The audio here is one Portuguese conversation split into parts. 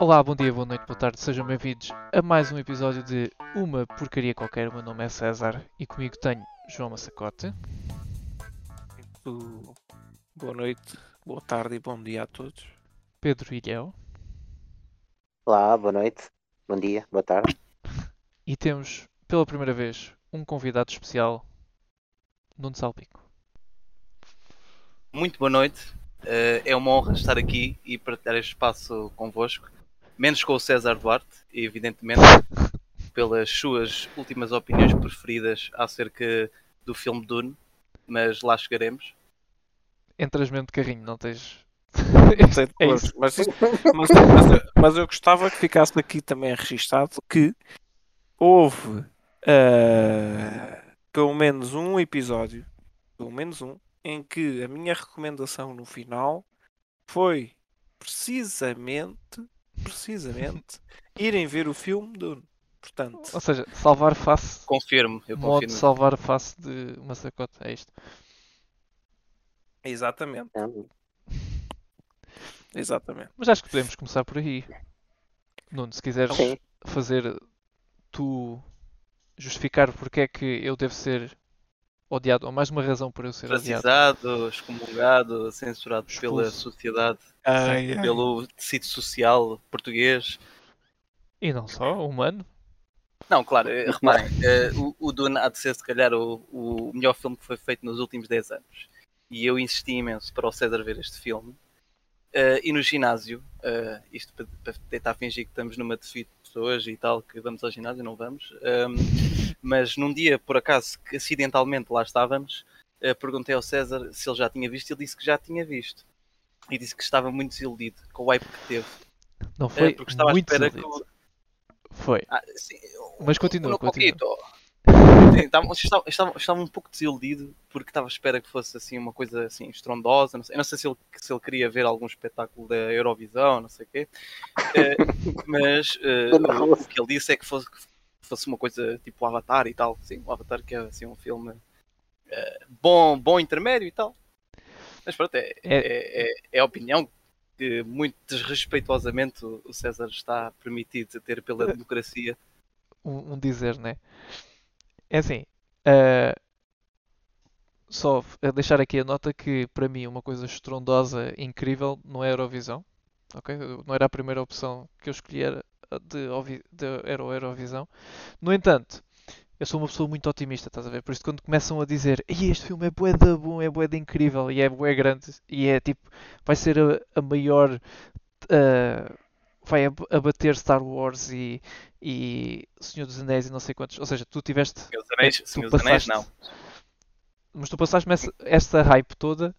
Olá, bom dia, boa noite, boa tarde, sejam bem-vindos a mais um episódio de Uma Porcaria Qualquer. O meu nome é César e comigo tenho João Massacote, Muito Boa noite, boa tarde e bom dia a todos. Pedro Ilhéu Olá, boa noite, bom dia, boa tarde. e temos pela primeira vez um convidado especial, Nuno Salpico. Muito boa noite. Eh, é uma honra estar aqui e partilhar este espaço convosco. Menos com o César Duarte, evidentemente pelas suas últimas opiniões preferidas acerca do filme Dune, mas lá chegaremos. Entras mesmo de carrinho, não tens. É isso. mas, mas, mas eu- mas eu gostava que ficasse aqui também registado que houve ah, pelo menos um episódio, pelo menos um, em que a minha recomendação no final foi precisamente, precisamente, irem ver o filme Dune. Portanto, Ou seja, salvar face, Confirmo, eu modo confirmo. salvar face de Massacote, é isto. exatamente, Então, exatamente. Mas acho que podemos começar por aí. Nuno, se quiseres Sim. fazer tu justificar porque é que eu devo ser odiado, ou mais uma razão para eu ser odiado. Frasizado, excomungado, censurado pela Expulso. sociedade, Ai, ai. pelo tecido social português. E não só, humano. Não, claro, eh, reparem, eh, o, o Dune há de ser se calhar o, o melhor filme que foi feito nos últimos 10 anos. E eu insisti imenso para o César ver este filme. Eh, e no ginásio, eh, isto para, para tentar fingir que estamos numa defeat de pessoas e tal, que vamos ao ginásio, não vamos. Ehm, mas num dia, por acaso, que acidentalmente lá estávamos, eh, perguntei ao César se ele já tinha visto e ele disse que já tinha visto. E disse que estava muito desiludido com o hype que teve. Não foi porque estava à muito espera desiludido. que Foi. ah, sim, Mas continua, um continua. Sim, estava, estava, estava, estava um pouco desiludido porque estava à espera que fosse assim uma coisa assim estrondosa. Não sei, eu não sei se ele, se ele queria ver algum espetáculo da Eurovisão, não sei o quê. Eh, mas eh, o, que ele disse é que fosse, que fosse uma coisa tipo o Avatar e tal. Sim, o Avatar que é assim um filme eh, bom, bom intermédio e tal. Mas pronto, é, É- é, é, é a opinião que muito desrespeituosamente o César está permitido a ter pela democracia. um, um dizer, né? É assim, eh, só a deixar aqui a nota que para mim uma coisa estrondosa, incrível, não é Eurovisão, ok? Não era a primeira opção que eu escolhi era a de, de era o Eurovisão. No entanto, eu sou uma pessoa muito otimista, estás a ver? Por isso quando começam a dizer "Ei, este filme é bué da bom, é bué da incrível e é bué grande e é tipo, vai ser a, a maior eh, vai ab- abater Star Wars e, e Senhor dos Anéis e não sei quantos. Ou seja, tu tiveste. Senhor dos Anéis, tu Senhor dos Anéis não. Mas tu passaste-me essa, essa hype toda.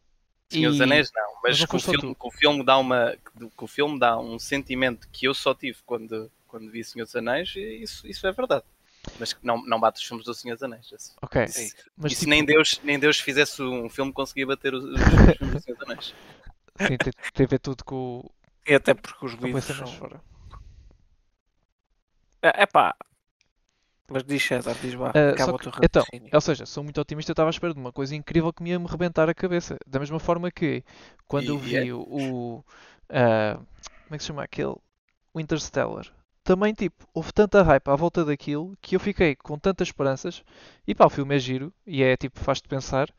Senhor dos Anéis não, mas mas não que o, filme, que o filme dá uma que o filme dá um sentimento que eu só tive quando, quando vi Senhor dos Anéis e isso, isso é verdade. Mas não, não bate os filmes do Senhor dos Anéis. Isso, Ok. isso- Mas e se tipo, nem Deus, nem Deus fizesse um filme conseguia bater os, os filmes do Senhor dos Anéis. sim, tem, tem a ver tudo com o. E até porque os livros são... fora. É pá. Mas diz César, diz vá. Ah, acaba só o que- teu então, ou seja, sou muito otimista, eu estava à espera de uma coisa incrível que me ia me rebentar a cabeça. Da mesma forma que quando eu E vi é. o. ah, como é que se chama aquele? O Interstellar. Também, tipo, houve tanta hype à volta daquilo que eu fiquei com tantas esperanças. E pá, o filme é giro e é tipo, faz-te pensar.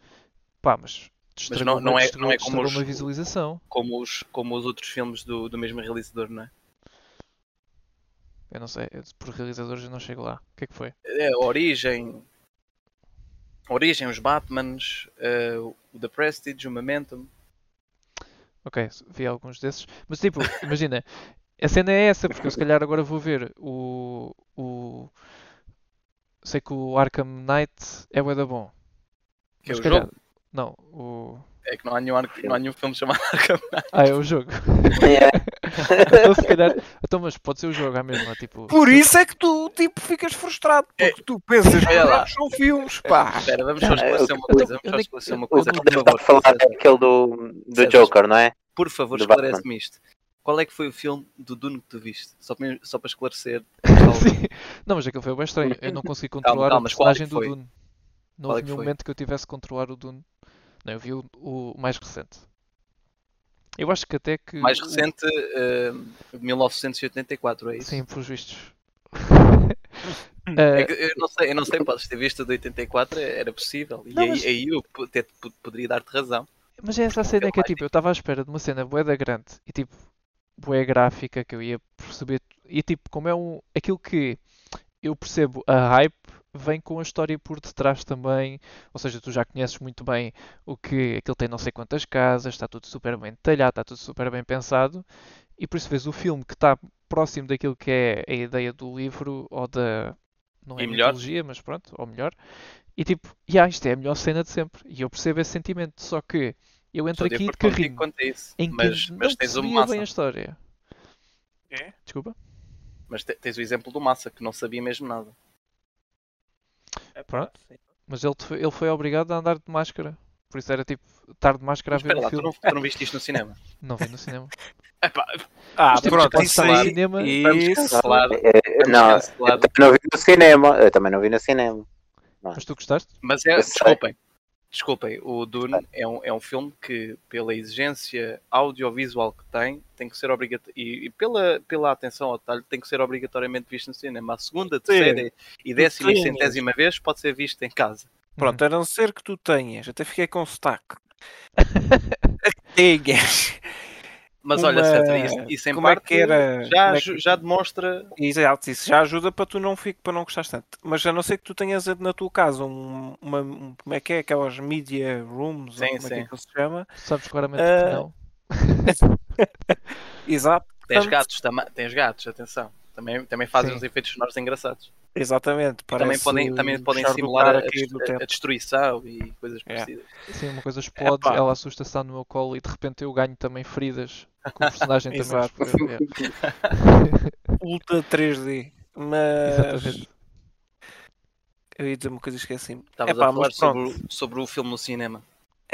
Pá, mas. Estragou não- não é- não é como os- uma visualização. Como os, como os outros filmes do, do mesmo realizador, não é? Eu não sei, eu, por realizadores eu não chego lá. O que é que foi? É, Origem, Origem, os Batmans, eh, o The Prestige, o Momentum. Ok, vi alguns desses. Mas tipo, imagina, a cena é essa, porque eu se calhar agora vou ver o. o sei que o Arkham Knight é bué da bom. Que é Mas o calhar- jogo. Não, o. É que não há nenhum, arco- não há nenhum filme chamado Arkham Knight. Ah, é o jogo. É, então se calhar. Então, mas pode ser o jogo, à mesma, tipo. Por se- isso é que tu, tipo, ficas frustrado. Porque tu pensas que lá. jogos são filmes, pá. Espera, vamos só Ah, esclarecer uma coisa. Vamos só esclarecer uma coisa, o favor. a falar daquele do, do César. Joker, não é? Por favor, esclarece-me isto. Qual é que foi o filme do Dune que tu viste? Só para, só para esclarecer. Sim. Não, mas aquilo foi bem estranho. Eu não consegui controlar calma, o mas qual é que personagem do? Dune. Não é houve que nenhum foi? momento que eu tivesse que controlar o Dune. Não, eu vi o, o mais recente. Eu acho que até que. Mais recente, eh, 1984, é isso? Sim, pelos vistos. É Eh, eu não sei, eu não sei, podes ter visto de 84, era possível. E Não, aí, mas- aí eu até po- poderia dar-te razão. Mas é essa a cena que é tipo, eu estava à espera de uma cena bué da grande e tipo, bué gráfica que eu ia perceber. E tipo, como é um. Aquilo que eu percebo a hype vem com a história por detrás também. Ou seja, tu já conheces muito bem o que aquilo tem não sei quantas casas, está tudo super bem detalhado, está tudo super bem pensado. E por isso vês o filme que está próximo daquilo que é a ideia do livro ou da. Não é melhor. mitologia, mas pronto, ou melhor. E tipo, yeah, isto é a melhor cena de sempre. E eu percebo esse sentimento. Só que eu entro Estou aqui de carrinho isso. em que Mas, não mas tens Massa. bem a história. É? Desculpa? Mas te- tens o exemplo do Massa, que não sabia mesmo nada. É Pronto. sim. Mas ele, foi- ele foi obrigado a andar de máscara. Por isso era tipo, estar de máscara a Mas ver espera o lá, tu filme. não, tu não viste isto no cinema? Não vi no cinema. Epá, Ah, Mas temos pronto, isso aí. cinema. Isso. Eh, eh, Não, eu também não vi no cinema. Eu também não vi no cinema. Mas tu gostaste? Mas é, desculpem, desculpem, o Dune é um, é um filme que, pela exigência audiovisual que tem, tem que ser obrigatório, e, e pela, pela atenção ao detalhe, tem que ser obrigatoriamente visto no cinema. A segunda, terceira e décima e Sim. centésima vez pode ser visto em casa. Pronto, a não ser que tu tenhas, até fiquei com sotaque. tenhas. Mas Uma- olha, César, isso, isso em como é parte que era- já, como é que- já demonstra. Exato, isso já ajuda para tu não fique, para não gostar tanto. Mas a não ser que tu tenhas na tua casa um, uma, um- como é que é, aquelas media rooms, ou Sim, como é que, é sim. que se chama. Sabes claramente Ah, que não. Exato, Tens Portanto- gatos, tens gatos, atenção. Também, também fazem Sim. uns efeitos sonoros engraçados. Exatamente. Também podem, também podem simular a, a a- destruição e coisas É. parecidas. Sim, uma coisa explode, Epá. ela assusta-se, está no meu colo e de repente eu ganho também feridas que o personagem também Exato. explode. Ultra 3D. Mas Exatamente. eu ia dizer uma coisa e esqueci-me. Estavas Epá, a falar pronto. sobre, sobre o filme no cinema.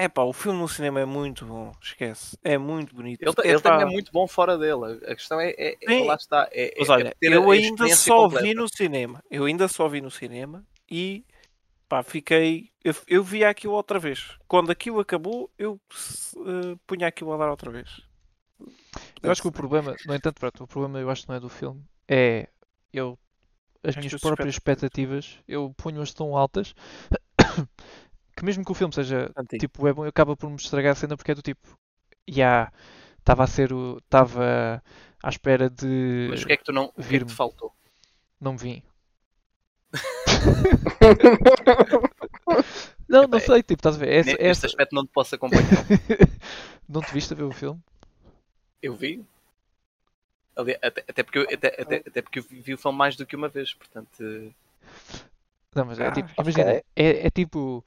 É pá, o filme no cinema é muito bom, esquece. É muito bonito. Ele, Epá, ele também é muito bom fora dele. A questão é, é, é- lá está. É, Mas é- olha, é eu ainda só completa. vi no cinema. Eu ainda só vi no cinema e pá, fiquei. Eu, eu vi aquilo outra vez. Quando aquilo acabou, eu eh, punha aquilo a dar outra vez. Eu acho que o problema, no entanto, pronto, o problema eu acho que não é do filme, é eu as As minhas próprias expectativas, eu ponho-as tão altas que mesmo que o filme seja Antigo. tipo é bom, acaba por me estragar a cena porque é do tipo, já estava a ser o estava à espera de Mas o que é que tu não. Que é que te faltou? não me vim. Não, não sei, tipo, estás a ver? Essa, Neste essa... aspecto não te posso acompanhar. não te viste a ver o filme? Eu vi. Ali- até, até porque eu, até, até, até porque eu vi o filme mais do que uma vez, portanto. eh, Não, mas é Ah, tipo, imagina, é, é tipo.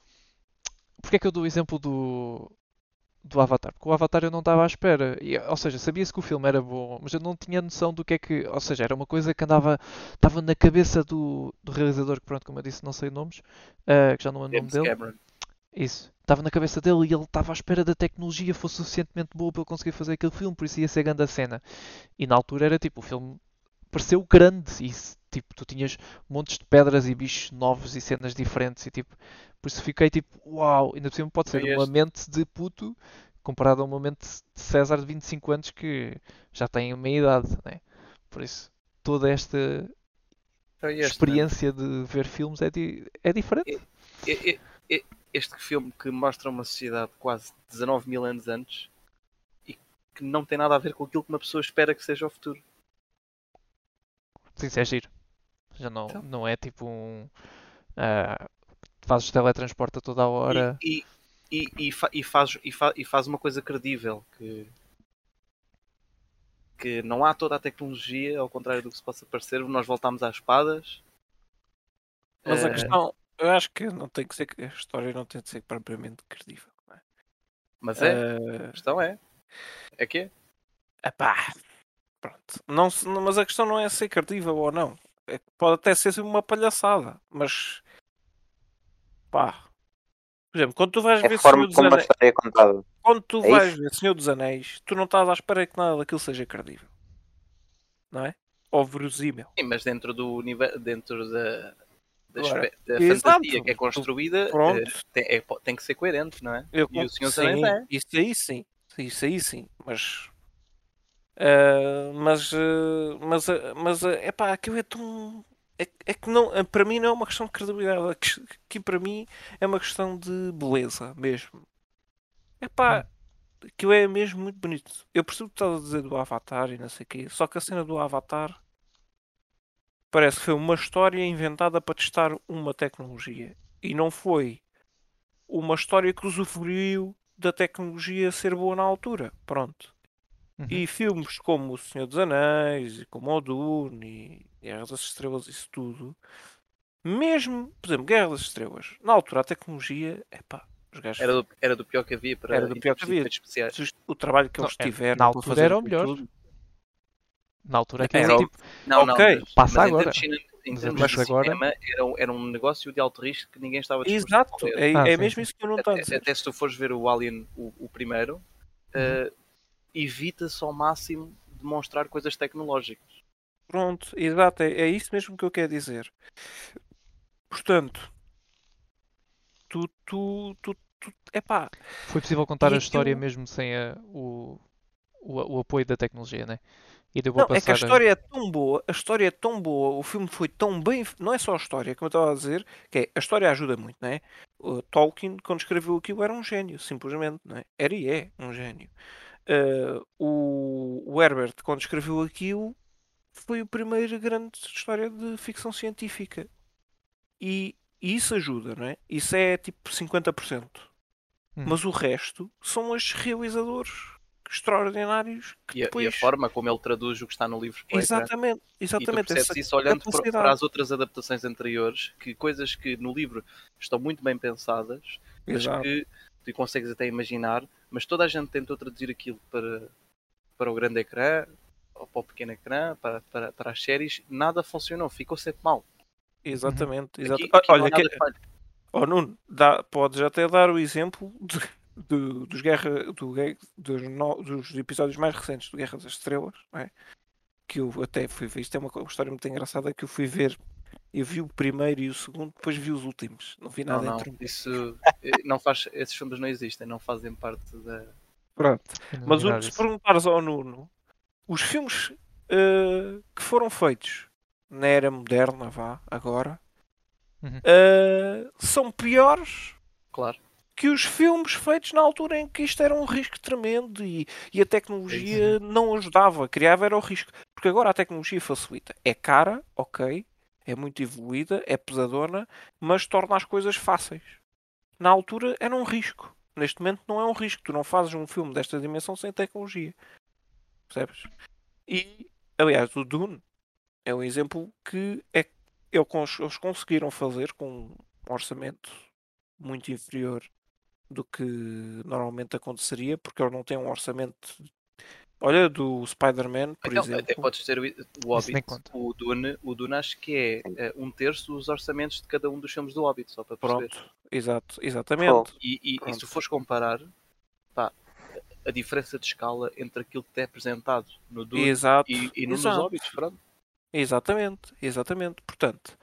Porque é que eu dou o exemplo do, do Avatar? Porque o Avatar eu não estava à espera. E, ou seja, sabia-se que o filme era bom, mas eu não tinha noção do que é que. Ou seja, era uma coisa que andava. Estava na cabeça do, do realizador, que pronto, como eu disse, não sei nomes, ah, que já não é o nome dele. Cameron. Isso. Estava na cabeça dele e ele estava à espera da tecnologia fosse suficientemente boa para ele conseguir fazer aquele filme, por isso ia ser grande a cena. E na altura era tipo, o filme pareceu grande e tipo, tu tinhas montes de pedras e bichos novos e cenas diferentes e tipo, por isso fiquei tipo, uau, ainda por cima pode ser uma mente de puto comparado a uma mente de César de 25 anos que já tem meia idade, né? Por isso, toda esta este, experiência de ver filmes é, di- é diferente. E- Este filme que mostra uma sociedade quase 19 mil anos antes e que não tem nada a ver com aquilo que uma pessoa espera que seja o futuro. Sim, isso é giro. Já não, Então. não é tipo um. ah, fazes teletransporte a toda a hora. E, e, e, e, fa- e faz, e, fa- e faz uma coisa credível que, que não há toda a tecnologia, ao contrário do que se possa parecer, nós voltamos às espadas. Mas a Eh, questão, eu acho que não tem que ser, a história não tem de ser propriamente credível. não é? Mas é, Eh, a questão é. É que é. Epá, pronto. Não, mas a questão não é ser credível ou não. É que pode até ser uma palhaçada, mas pá. Por exemplo, quando tu vais É ver Senhor dos Anéis, é quando tu É vais isso? ver Senhor dos Anéis, tu não estás à espera que nada daquilo seja credível. Não é? Ou verosímil. Sim, mas dentro do universo, dentro da, da, Agora, da exato. fantasia que é construída, Pronto. eh, tem, é- tem que ser coerente, não é? Eu E o Senhor dos sim, Anéis é. Isso aí sim. Isso aí sim, mas. Ah, mas, ah, mas, ah, mas, é pá, aquilo é tão. É, é que não, para mim não é uma questão de credibilidade, é que, que para mim é uma questão de beleza mesmo. É pá, aquilo é mesmo muito bonito. Eu percebo o que estás a dizer do Avatar e não sei o quê, só que a cena do Avatar parece que foi uma história inventada para testar uma tecnologia e não foi uma história que usufruiu da tecnologia ser boa na altura. Pronto. Uhum. E filmes como O Senhor dos Anéis, e como o Dune, e Guerra das Estrelas, isso tudo, mesmo, por exemplo, Guerra das Estrelas, na altura a tecnologia, epá, os gajos, Era do, era do pior que havia para Era do pior que havia. especiais. o trabalho que Não, eles é, tiveram na altura fazer era o aquilo melhor. tudo. Na altura aquilo Era era o- tipo. Não, não, Ok, mas, passa mas agora. em termos, em Mas termos mas de agora- cinema era, um- era um negócio de alto risco que ninguém estava disposto Exato, a fazer. é, Ah, é sim, mesmo sim. isso que eu não estou a Até, dizer. até se tu fores ver o Alien, o, o primeiro, eh, evita-se ao máximo demonstrar coisas tecnológicas. Pronto, exato, é, é isso mesmo que eu quero dizer. Portanto, tu, tu, tu, tu epá, Foi possível contar E a história aquilo- mesmo sem a- o, o, o apoio da tecnologia, né? E Não, é que a passar. história é tão boa, a história é tão boa, o filme foi tão bem. Não é só a história, como eu estava a dizer, que é, a história ajuda muito, não é? O Tolkien, quando escreveu aquilo, era um gênio, simplesmente, não é? Era e é um gênio. Ah, o, o Herbert, quando escreveu aquilo, foi a primeira grande história de ficção científica. E, e isso ajuda, não é? Isso é tipo 50%. Hum. Mas o resto são os realizadores extraordinários que E a, e a depois. forma como ele traduz o que está no livro ecrã. Exatamente, E tu exatamente. isso olhando para, para as outras adaptações anteriores, que coisas que no livro estão muito bem pensadas, mas Exato. que tu consegues até imaginar, mas toda a gente tentou traduzir aquilo para, para o grande ecrã, ou para o pequeno ecrã, para, para, para as séries, nada funcionou, ficou sempre mal. Exatamente, exato. Aqui, aqui não Olha, que- oh, Nuno, dá, podes até dar o exemplo de- de- dos, guerra, do, dos, no- dos episódios mais recentes do Guerra das Estrelas, é? que eu até fui ver. Isto é uma história muito engraçada que eu fui ver. Eu vi o primeiro e o segundo, depois vi os últimos. Não vi Não, nada não, entre um. isso eh, não faz, esses filmes não existem, não fazem parte da. Pronto. Não Mas o, se perguntares ao Nuno, os filmes eh, que foram feitos na era moderna, vá, agora, Uhum. eh, são piores Claro. que os filmes feitos na altura em que isto era um risco tremendo e, e a tecnologia não ajudava, criava era o risco. Porque agora a tecnologia facilita. É cara, ok, é muito evoluída, é pesadona, mas torna as coisas fáceis. Na altura era um risco. Neste momento não é um risco. Tu não fazes um filme desta dimensão sem tecnologia. Percebes? E, aliás, o Dune é um exemplo que é, eles conseguiram fazer com um orçamento muito inferior do que normalmente aconteceria, porque ele não tem um orçamento. Olha, do Spider-Man, por Então, exemplo. até podes ter o, o Hobbit, o Dune, o Dune acho que é eh, um terço dos orçamentos de cada um dos filmes do Hobbit, só para perceber. Pronto, exato, exatamente. E, e- e Pronto. se tu fores comparar, pá, a diferença de escala entre aquilo que é apresentado no Dune Exato, e, e no nos exato. Hobbits, pronto. Exatamente, exatamente. Portanto,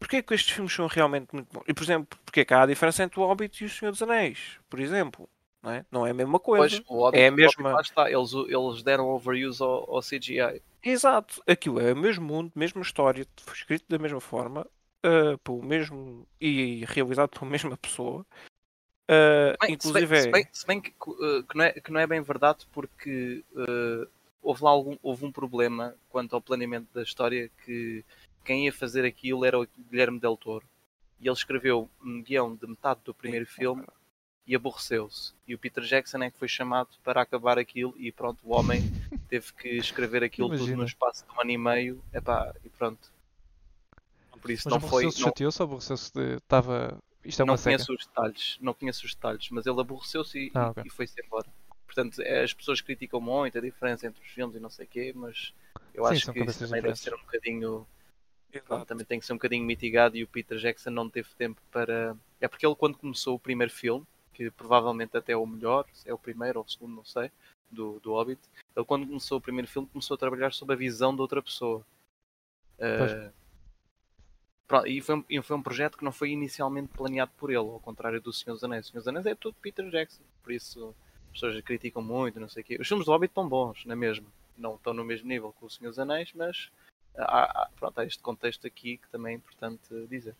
porquê que estes filmes são realmente muito bons? E, por exemplo, porquê que há a diferença entre o Hobbit e o Senhor dos Anéis, por exemplo? Não é, não é a mesma coisa. Pois, é a mesma- está, eles, eles deram overuse ao, ao CGI. Exato, aquilo é o mesmo mundo, mesma história, escrito da mesma forma, ah, pelo mesmo e realizado pela mesma pessoa. Ah, Bem, inclusive se bem, se é- bem- se bem que, uh, que não é, que não é bem verdade porque uh, houve lá algum, houve um problema quanto ao planeamento da história que quem ia fazer aquilo era o Guilherme Del Toro e ele escreveu um guião de metade do primeiro filme e aborreceu-se e o Peter Jackson é que foi chamado para acabar aquilo e pronto, o homem teve que escrever aquilo tudo Imagina. no espaço de um ano e meio Epá, e pronto por isso Mas não foi aborreceu-se, não, chateou-se ou aborreceu-se de. Estava. Isto é não uma seca. conheço os detalhes, não conheço os detalhes, mas ele aborreceu-se e, Ah, e- ok. e foi-se embora. Portanto, é, as pessoas criticam muito a diferença entre os filmes e não sei o quê, mas eu Sim, acho que isso também deve ser um bocadinho. Também tem que ser um bocadinho mitigado e o Peter Jackson não teve tempo para. É porque ele, quando começou o primeiro filme, que provavelmente até é o melhor, é o primeiro ou o segundo, não sei, do, do Hobbit, ele, quando começou o primeiro filme, começou a trabalhar sob a visão de outra pessoa. Uh, Pronto, e foi, um, e foi um projeto que não foi inicialmente planeado por ele, ao contrário do Senhor dos Anéis. O Senhor dos Anéis é tudo Peter Jackson, por isso as pessoas criticam muito, não sei o quê. Os filmes do Hobbit estão bons, na mesma. Não estão no mesmo nível que o Senhor dos Anéis, mas há, há, pronto, há este contexto aqui que também é importante dizer.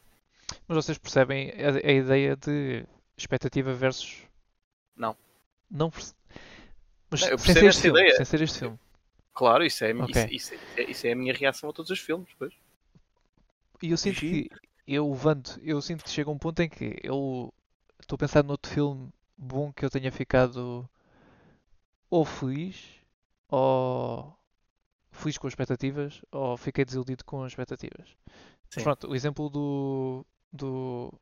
Mas vocês percebem a, a ideia de expectativa versus. Não. Não Mas Não, eu sem ser, este filme, ideia. sem ser este filme. Claro, isso é, Ok. isso, isso é, isso é a minha reação a todos os filmes. Pois. E eu sinto que eu levanto, eu sinto que chega um ponto em que eu estou a pensar noutro filme bom que eu tenha ficado ou feliz ou feliz com as expectativas ou fiquei desiludido com as expectativas. Mas pronto, o exemplo do, do,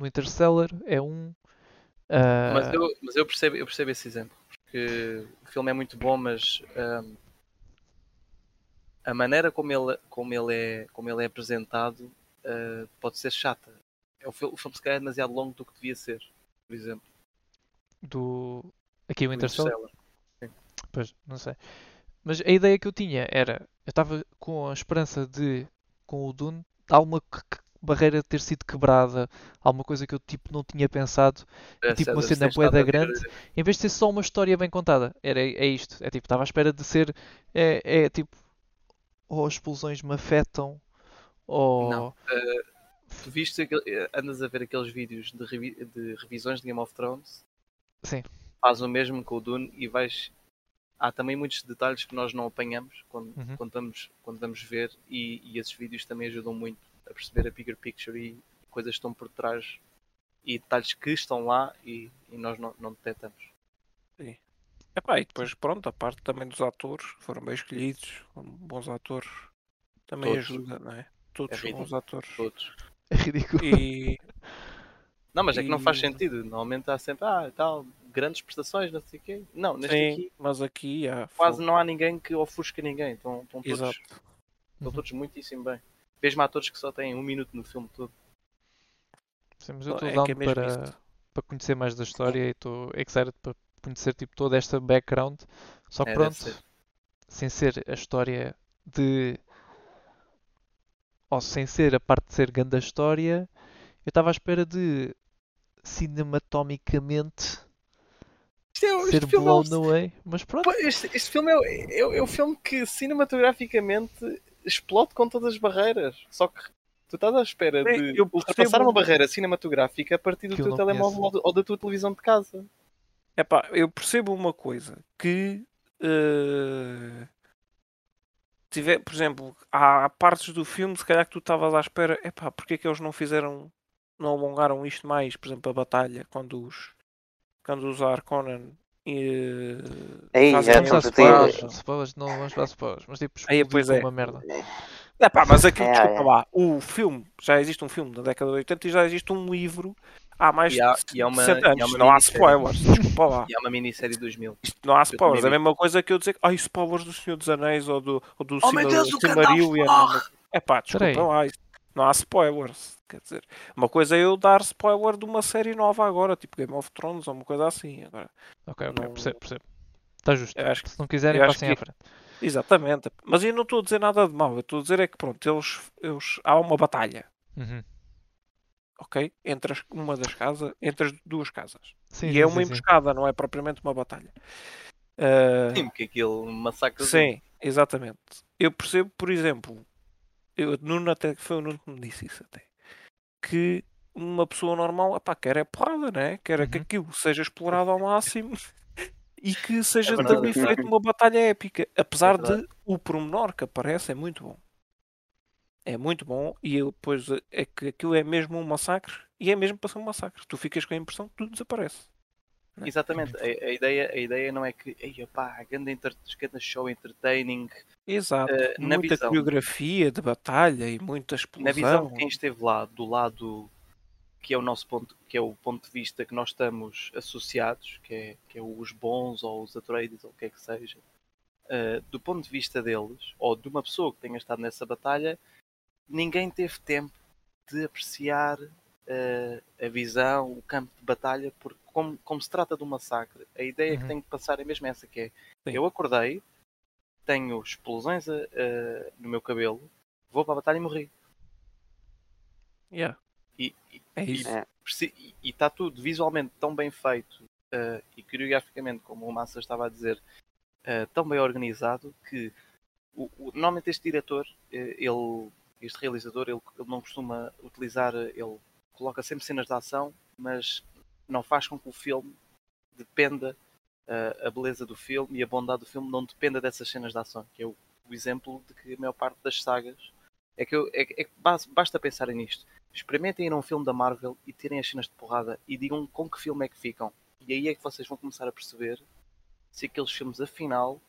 do Interstellar é um. ah, Mas, eu, mas eu, percebo, eu percebo esse exemplo. Porque o filme é muito bom, mas ahm, a maneira como ele, como ele, é, como ele é apresentado ah, pode ser chata. É o, filme, o filme se calhar é demasiado longo do que devia ser, por exemplo. do. Aqui o Interstellar. Interstellar. Pois, não sei. Mas a ideia que eu tinha era, eu estava com a esperança de, com o Dune, que- que- barreira ter sido quebrada, alguma coisa que eu tipo não tinha pensado, É, tipo uma cena tens bué estado da a ver- grande. em vez de ser só uma história bem contada. Era, é isto. É tipo, estava à espera de ser, é, é tipo, ou as explosões me afetam, ou... Não. eh, Tu viste, aquele- eh, andas a ver aqueles vídeos de, revi- de revisões de Game of Thrones? Sim. Faz o mesmo com o Dune e vais. Há também muitos detalhes que nós não apanhamos quando, Uhum. quando, vamos, quando vamos ver, e, e esses vídeos também ajudam muito a perceber a bigger picture e coisas que estão por trás e detalhes que estão lá e, e nós não, não detectamos. Epá, e depois, pronto, a parte também dos atores, foram bem escolhidos, bons atores, também Todos. ajuda, não é? Todos É são bons atores. Todos. É ridículo. E Não, mas é que não faz sentido. Normalmente há sempre, ah, tal, grandes prestações, não sei o quê. Não, neste sim, aqui mas aqui há quase não há ninguém que ofusca ninguém. Estão, estão todos Exato. Estão Uhum. todos muitíssimo bem. Mesmo atores que só têm um minuto no filme todo. Sim, mas eu É estou down é mesmo para, para conhecer mais da história e estou excited para conhecer tipo, toda esta background. Só que É, pronto, ser. sem ser a história de. Ou sem ser a parte de ser grande a história, eu estava à espera de cinematomicamente Isto é, ser este, filme é, blown um- away. Mas pronto, este, este filme é, o- é, o- é o filme que cinematograficamente explode com todas as barreiras. Só que tu estás à espera Sim, de ultrapassar uma barreira cinematográfica a partir do teu telemóvel conheço. ou, ou da tua televisão de casa. Epá, eu percebo uma coisa que eh, tiver, por exemplo, há partes do filme se calhar que tu estavas à espera, epá, porque é que eles não fizeram, não alongaram isto mais, por exemplo, a batalha quando os quando os Arconan eh, Ei, fazem já vamos dar spoilers, spoilers, não vamos dar spoilers, mas tipo, Aí, pois é. uma merda. Epá, mas aquilo, É, desculpa é. lá, o filme, já existe um filme da década de 80 e já existe um livro há mais E há- de e há uma- 60 e há anos. não há spoilers, desculpa lá. E há uma minissérie de 2000. Isto não há spoilers. É a mesma coisa que eu dizer, ai, spoilers do Senhor dos Anéis ou do, ou do Oh, Silmarillion. É pá, desculpa lá. Não há spoilers. Quer dizer, uma coisa é eu dar spoiler de uma série nova agora, tipo Game of Thrones ou uma coisa assim. Agora, Ok, ok, Não- percebo, percebo. Está justo. eu acho que Se não quiserem, passem que- à frente. Exatamente. Mas eu não estou a dizer nada de mal. Eu estou a dizer é que pronto, eles, eles há uma batalha, Uhum. ok? Entre as- uma das casas, entre as duas casas. Sim, e sim, é uma sim, sim. emboscada, não é propriamente uma batalha. Ah, Sim, porque aquilo massacra. Sim, exatamente. Eu percebo, por exemplo, eu, Nuno até foi o Nuno que me disse isso até, que uma pessoa normal, epá, quer é porrada, né? Quer é que Uhum. aquilo seja explorado ao máximo e que seja é verdade. feito uma batalha épica. Apesar É de o pormenor que aparece é muito bom. É muito bom e eu, depois é que aquilo é mesmo um massacre e é mesmo para ser um massacre. Tu ficas com a impressão que tudo desaparece. Exatamente, a, a ideia, a ideia não é que, ei, opá, grande, enter, grande show entertaining. Exato. Na Muita visão- coreografia de batalha e muita explosão. Na visão de quem esteve lá, do lado que é o nosso ponto, que é o ponto de vista que nós estamos associados, que é, que é os bons ou os Atreides ou o que é que seja, eh, do ponto de vista deles, ou de uma pessoa que tenha estado nessa batalha, ninguém teve tempo de apreciar eh, a visão, o campo de batalha, porque como, como se trata de um massacre, a ideia que Uhum. tem que passar é mesmo essa que é, Sim. eu acordei, tenho explosões eh, no meu cabelo, vou para a batalha e morri. Yeah. E, e, É isso. É. e está tudo visualmente tão bem feito eh, e coreograficamente, como o Massa estava a dizer, eh, tão bem organizado que o, o- normalmente este diretor, eh, ele, este realizador, ele, ele não costuma utilizar, ele coloca sempre cenas de ação, mas não faz com que o filme dependa, eh, a beleza do filme e a bondade do filme não dependa dessas cenas de ação, que é o, o exemplo de que a maior parte das sagas é que, eu- é, é que bas- basta pensarem nisto. Experimentem ir a um filme da Marvel e tirem as cenas de porrada e digam com que filme é que ficam. E aí é que vocês vão começar a perceber se aqueles filmes afinal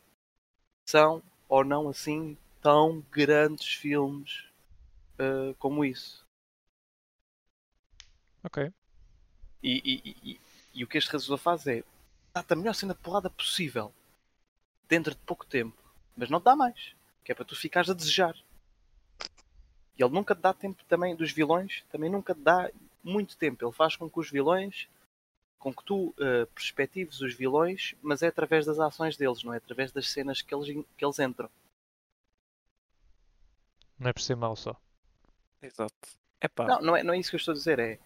são ou não assim tão grandes filmes eh, como isso. Ok. E, e- e- e- o que este realizador faz é dá-te a melhor cena de porrada possível dentro de pouco tempo, mas não te dá mais, que é para tu ficares a desejar. E ele nunca te dá tempo também dos vilões, também nunca te dá muito tempo. Ele faz com que os vilões, com que tu eh, perspectives os vilões, mas é através das ações deles, não é através das cenas que eles, que eles entram. Não é por ser mau só. Exato. Epá, Não, não é, não é isso que eu estou a dizer, é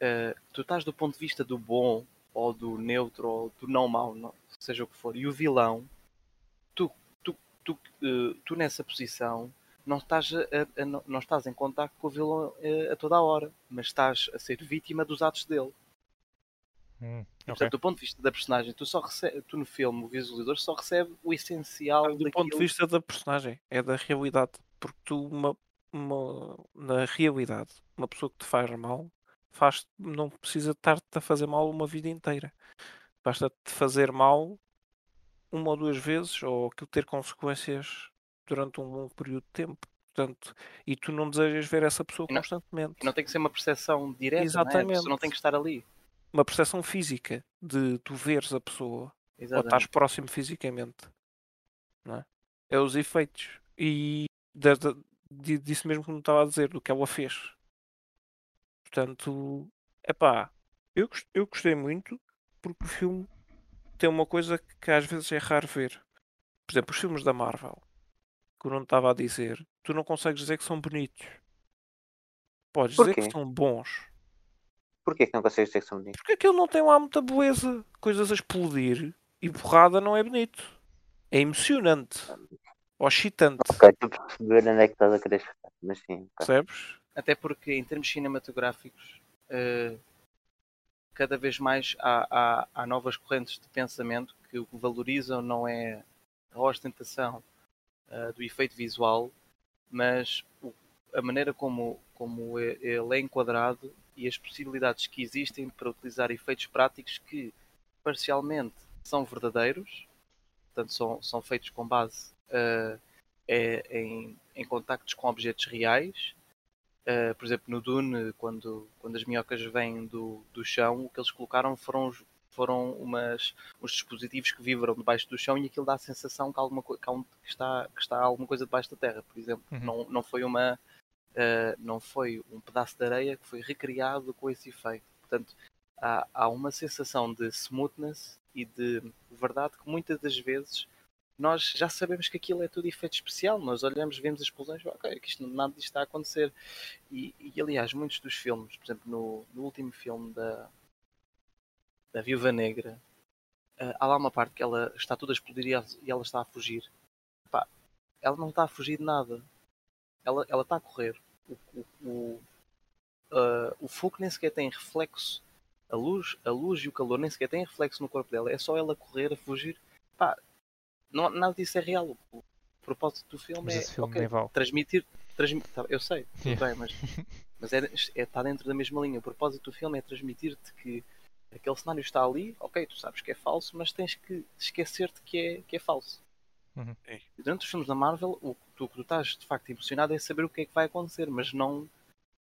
eh, tu estás do ponto de vista do bom ou do neutro ou do não mau, não- seja o que for, e o vilão, tu, tu, tu, eh, tu nessa posição não estás, a- a- não, estás em contacto com o vilão eh, a toda a hora, mas estás a ser vítima dos atos dele. Hum, E, portanto, do ponto de vista da personagem, tu, só recebe, tu no filme, o visualizador, só recebe o essencial do daquilo. ponto de vista da personagem, é da realidade. Porque tu, uma, uma- na realidade, uma pessoa que te faz mal, faz, não precisa estar-te a fazer mal uma vida inteira. Basta-te fazer mal uma ou duas vezes, ou aquilo ter consequências durante um bom período de tempo. Portanto, e tu não desejas ver essa pessoa não- constantemente. Não tem que ser uma percepção direta, não é? Exatamente. não tem que estar ali. Uma percepção física de tu veres a pessoa ou Exatamente. estás próximo fisicamente. Não é? é os efeitos. E di- disso mesmo que me estava a dizer, do que ela fez. Portanto, epá, eu, gos- eu gostei muito porque o filme tem uma coisa que, às vezes é raro ver. Por exemplo, os filmes da Marvel, que o Nuno estava a dizer, tu não consegues dizer que são bonitos. Podes dizer que são bons. Porquê que não consegues dizer que são bonitos? Porque aquilo não tem lá muita beleza. Coisas a explodir e porrada não é bonito. É emocionante. Ou excitante. Ok, estou a perceber onde é que estás a querer chegar. Mas sim. Percebes? Até porque, em termos cinematográficos, eh, cada vez mais há, há- há novas correntes de pensamento que o que valorizam não é a ostentação eh, do efeito visual, mas o- a maneira como, como ele é enquadrado e as possibilidades que existem para utilizar efeitos práticos que parcialmente são verdadeiros, portanto são, são feitos com base eh, é- em, em contactos com objetos reais. Uh, por exemplo, no Dune, quando, quando as minhocas vêm do, do chão, o que eles colocaram foram, foram umas, uns dispositivos que vibram debaixo do chão e aquilo dá a sensação que, alguma, que, que está, que está alguma coisa debaixo da terra, por exemplo. Uhum. Não, não, foi uma, uh, não foi um pedaço de areia que foi recriado com esse efeito. Portanto, há, há uma sensação de smoothness e de verdade que muitas das vezes nós já sabemos que aquilo é tudo efeito especial. Nós olhamos, vemos as explosões, ok, que isto, nada disto está a acontecer. E, e, aliás, muitos dos filmes, por exemplo, no, no último filme da, da Viúva Negra, ah, há lá uma parte que ela está toda a explodir e ela, está a fugir. Pá, ela não está a fugir de nada. Ela, ela está a correr. O, o, o, ah, o fogo nem sequer tem reflexo. A luz, a luz e o calor nem sequer têm reflexo no corpo dela. É só ela correr, a fugir. Pá, não, nada disso é real. O propósito do filme Mas é filme ok, nem vale. transmitir. transmi- tá, eu sei, tudo Yeah. bem, mas, mas é, é, está dentro da mesma linha. O propósito do filme é transmitir-te que aquele cenário está ali, ok, tu sabes que é falso, mas tens que esquecer-te que é, que é falso. Uhum. É. E durante os filmes da Marvel, o que tu, o que tu estás de facto emocionado é saber o que é que vai acontecer, mas não,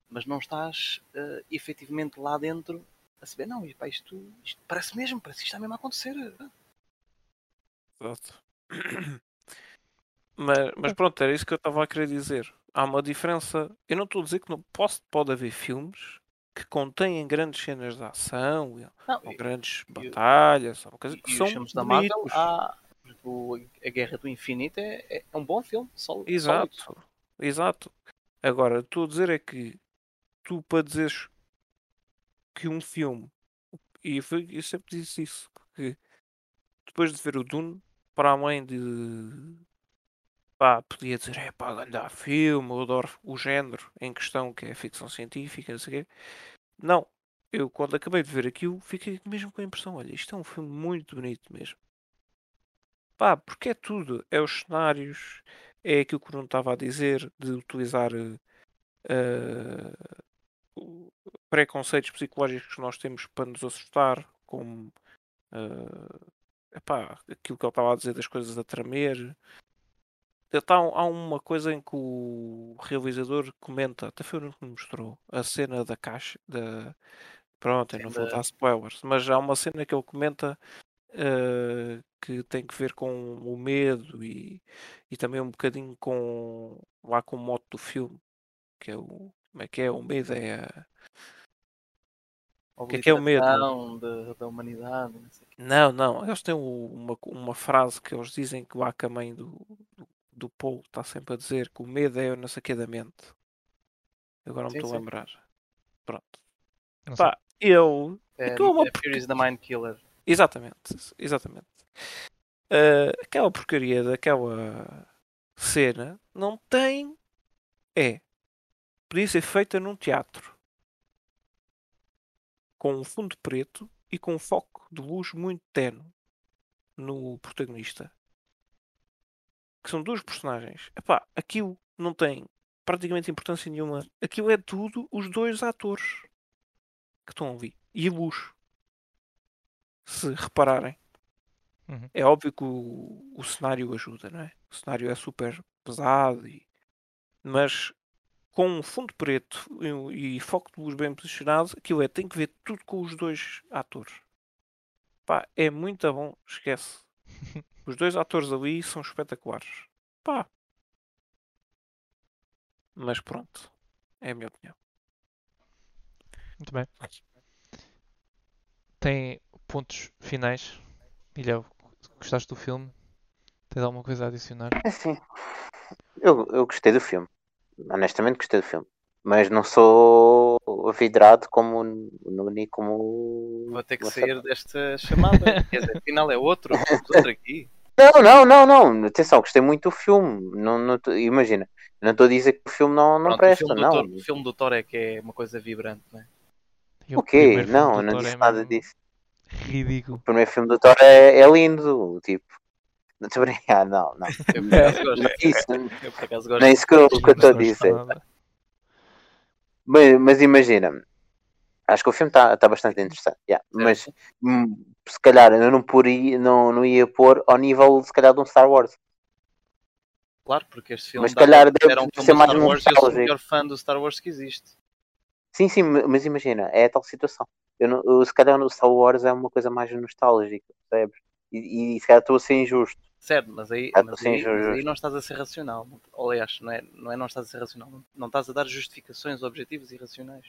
mas não estás eh, efetivamente lá dentro a saber, não, e pá, isto, isto parece mesmo, parece que isto está mesmo a acontecer. Exato. Mas, mas pronto, era isso que eu estava a querer dizer. Há uma diferença. Eu não estou a dizer que não posso, pode haver filmes que contêm grandes cenas de ação Não, ou e- grandes e- batalhas, ou coisa que e são os filmes da Marvel, por exemplo, a Guerra do Infinito é, é um bom filme, só, Exato, exato. Agora, estou a dizer é que tu para dizeres que um filme, e eu sempre disse isso, que depois de ver o Dune, para além de pá, podia dizer, é pá, grande filme, eu adoro o género em questão que é ficção científica, não sei o quê. Não, eu quando acabei de ver aquilo, fiquei mesmo com a impressão, olha, isto é um filme muito bonito mesmo. Pá, porque é tudo, é os cenários, é aquilo que o Bruno estava a dizer, de utilizar uh, preconceitos psicológicos que nós temos para nos assustar, como uh, epá, aquilo que ele estava a dizer das coisas a tremer. Tá, há uma coisa em que o realizador comenta, até foi o que me mostrou, a cena da caixa, da... pronto, eu não vou dar spoilers, mas há uma cena que ele comenta uh, que tem que ver com o medo e, e também um bocadinho com lá com o moto do filme, que é o como é que é? O medo é a... O que é que é o medo? Da, da humanidade. Não, não, eles têm uma, uma frase que eles dizem que lá que a mãe do, do, do Paul está sempre a dizer que o medo é não sei o que da mente. Agora não me estou a lembrar. Pronto. Não Pá, eu. É, é uma... é the Mind Killer. Exatamente, exatamente. Uh, aquela porcaria daquela cena não tem. É podia ser feita num teatro com um fundo preto e com um foco de luz muito tenue no protagonista. Que são duas personagens. Epá, aquilo não tem praticamente importância nenhuma. Aquilo é tudo os dois atores que estão ali. E a luz. Se repararem. Uhum. É óbvio que o, o cenário ajuda, não é? O cenário é super pesado, e... mas com um fundo preto e, e foco de luz bem posicionado, aquilo é, tem que ver tudo com os dois atores. Pá, é muito bom, esquece. Os dois atores ali são espetaculares. Pá. Mas pronto, é a minha opinião. Muito bem. Tem pontos finais. Ilhéu, gostaste do filme? Tens alguma coisa a adicionar? É sim. Eu, eu gostei do filme honestamente gostei do filme. Mas não sou vidrado como o Nuni, como. Vou ter que sair desta chamada. Quer dizer, afinal é outro, outro aqui. Não, não, não, não. Atenção, gostei muito do filme. Não, não, imagina, não estou a dizer que o filme não, não Pronto, presta. O filme, não. Thor, o filme do Thor é que é uma coisa vibrante, não é? O quê? Não, eu não disse é nada disso. Ridículo. O primeiro filme do Thor é, é lindo, tipo. Não estou a não, não. Eu por acaso gosto. Não, isso, eu por acaso gosto. Nem isso que eu estou a dizer. Mas, mas, imagina, acho que o filme está tá bastante interessante, yeah. mas hum, se calhar eu não, poria, não, não ia pôr ao nível se calhar de um Star Wars. Claro, porque este filme mas, calhar era um ser mais Star Wars, eu sou o melhor fã do Star Wars que existe. Sim, sim, mas imagina, é a tal situação. Eu, não, eu, se calhar no Star Wars é uma coisa mais nostálgica, percebes? E, e se calhar estou a ser injusto. Certo, mas aí, ah, mas, aí, mas aí, não estás a ser racional. Aliás, não é, não é não estás a ser racional. Não, não estás a dar justificações objetivas e racionais.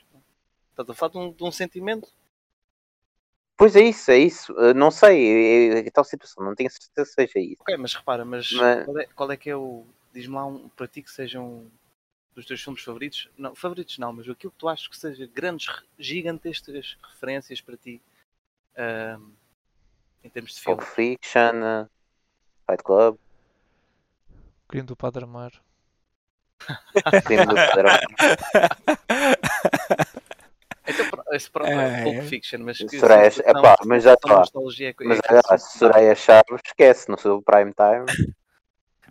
Estás a falar de um, de um, sentimento. Pois é isso, é isso. Uh, não sei, é, é, é, tal situação, não tenho certeza se seja isso. Ok, mas repara, mas, mas... Qual, é, qual, é, que é o. Diz-me lá um, para ti que sejam um dos teus filmes favoritos. Não, favoritos não, mas aquilo que tu achas que seja grandes, gigantescas referências para ti. Uh, em termos de filme. Pulp Fiction. Fight Club. Crime do Padre Amar. Crime do Padre Amar. Então, esse próprio é, Pulp Fiction, mas que Soraya, é pá, mas já está. Mas é, Soraya Chaves, esquece no seu prime time.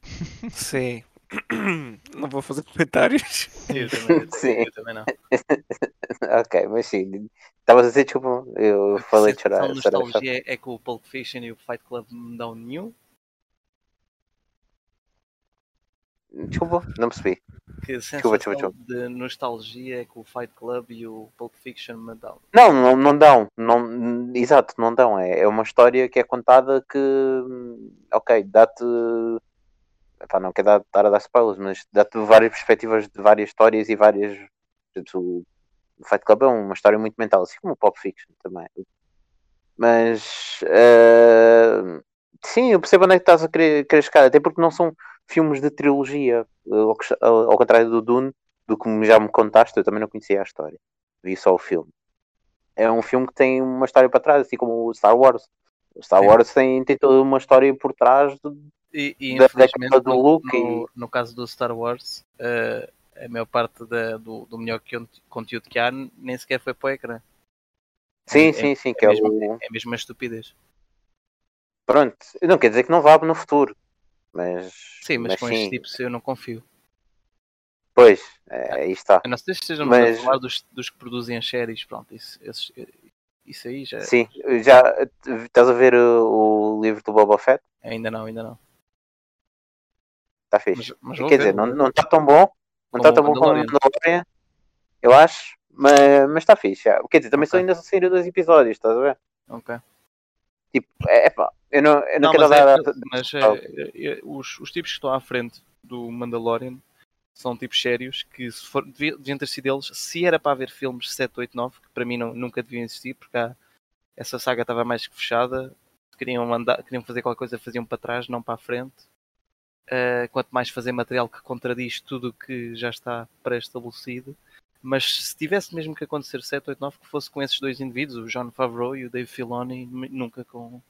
Sim. Não vou fazer comentários. Eu também, sim. Eu também não. ok, mas sim. Estavas a dizer, desculpa, eu falei de chorar. A nostalgia é que o Pulp Fiction e o Fight Club me dão nenhum. Desculpa, não percebi. Que sensação desculpa, desculpa, de nostalgia é que o Fight Club e o Pulp Fiction me dão. Não, não, não dão. Não, exato, não dão. É, é uma história que é contada que, ok, dá-te. Não quero dar, dar a dar spoilers, mas dá-te várias perspectivas de várias histórias e várias. O Fight Club é uma história muito mental, assim como o Pulp Fiction também. Mas. Uh, sim, eu percebo onde é que estás a querer, querer chegar, até porque não são filmes de trilogia, ao, ao contrário do Dune, do que já me contaste, eu também não conhecia a história. Vi só o filme. É um filme que tem uma história para trás, assim como o Star Wars. O Star Sim. Wars tem, tem toda uma história por trás de, E, e Da década do Luke no, no caso do Star Wars, eh, a maior parte da- do, do melhor conteúdo que há nem sequer foi para o ecrã. Sim, É- sim, sim, é que é mesmo- o. É mesmo uma estupidez. Pronto, não quer dizer que não vá no futuro, mas. Sim, mas, com sim, estes tipos eu não confio. Pois, é, aí está. A não ser que estejamos Mas- a falar dos, dos que produzem as séries, pronto, isso, esses- isso aí já. Sim, já estás a ver o, o livro do Boba Fett? Ainda não, ainda não. Está fixe. Mas, mas Quer dizer, não vou ver. não está tão bom, não está tão bom como o Mandalorian. Eu acho, mas mas está fixe. já. Quer dizer, também só Ok. ainda saíram dois episódios, estás a ver? Ok. Tipo, é pá, eu não, eu não, Não, quero mas, é- dar. mas, Ah. é, é, os, os tipos que estão à frente do Mandalorian são tipos sérios que se for, devia- deviam ter sido eles, se era para haver filmes 7, 8, 9, que para mim não, nunca deviam existir, porque há- essa saga estava mais que fechada, queriam, mandar, queriam fazer qualquer coisa, faziam para trás, não para a frente. Uh, quanto mais fazer material que contradiz tudo o que já está pré-estabelecido. Mas se tivesse mesmo que acontecer 7, 8, 9, que fosse com esses dois indivíduos, o John Favreau e o Dave Filoni, nunca com,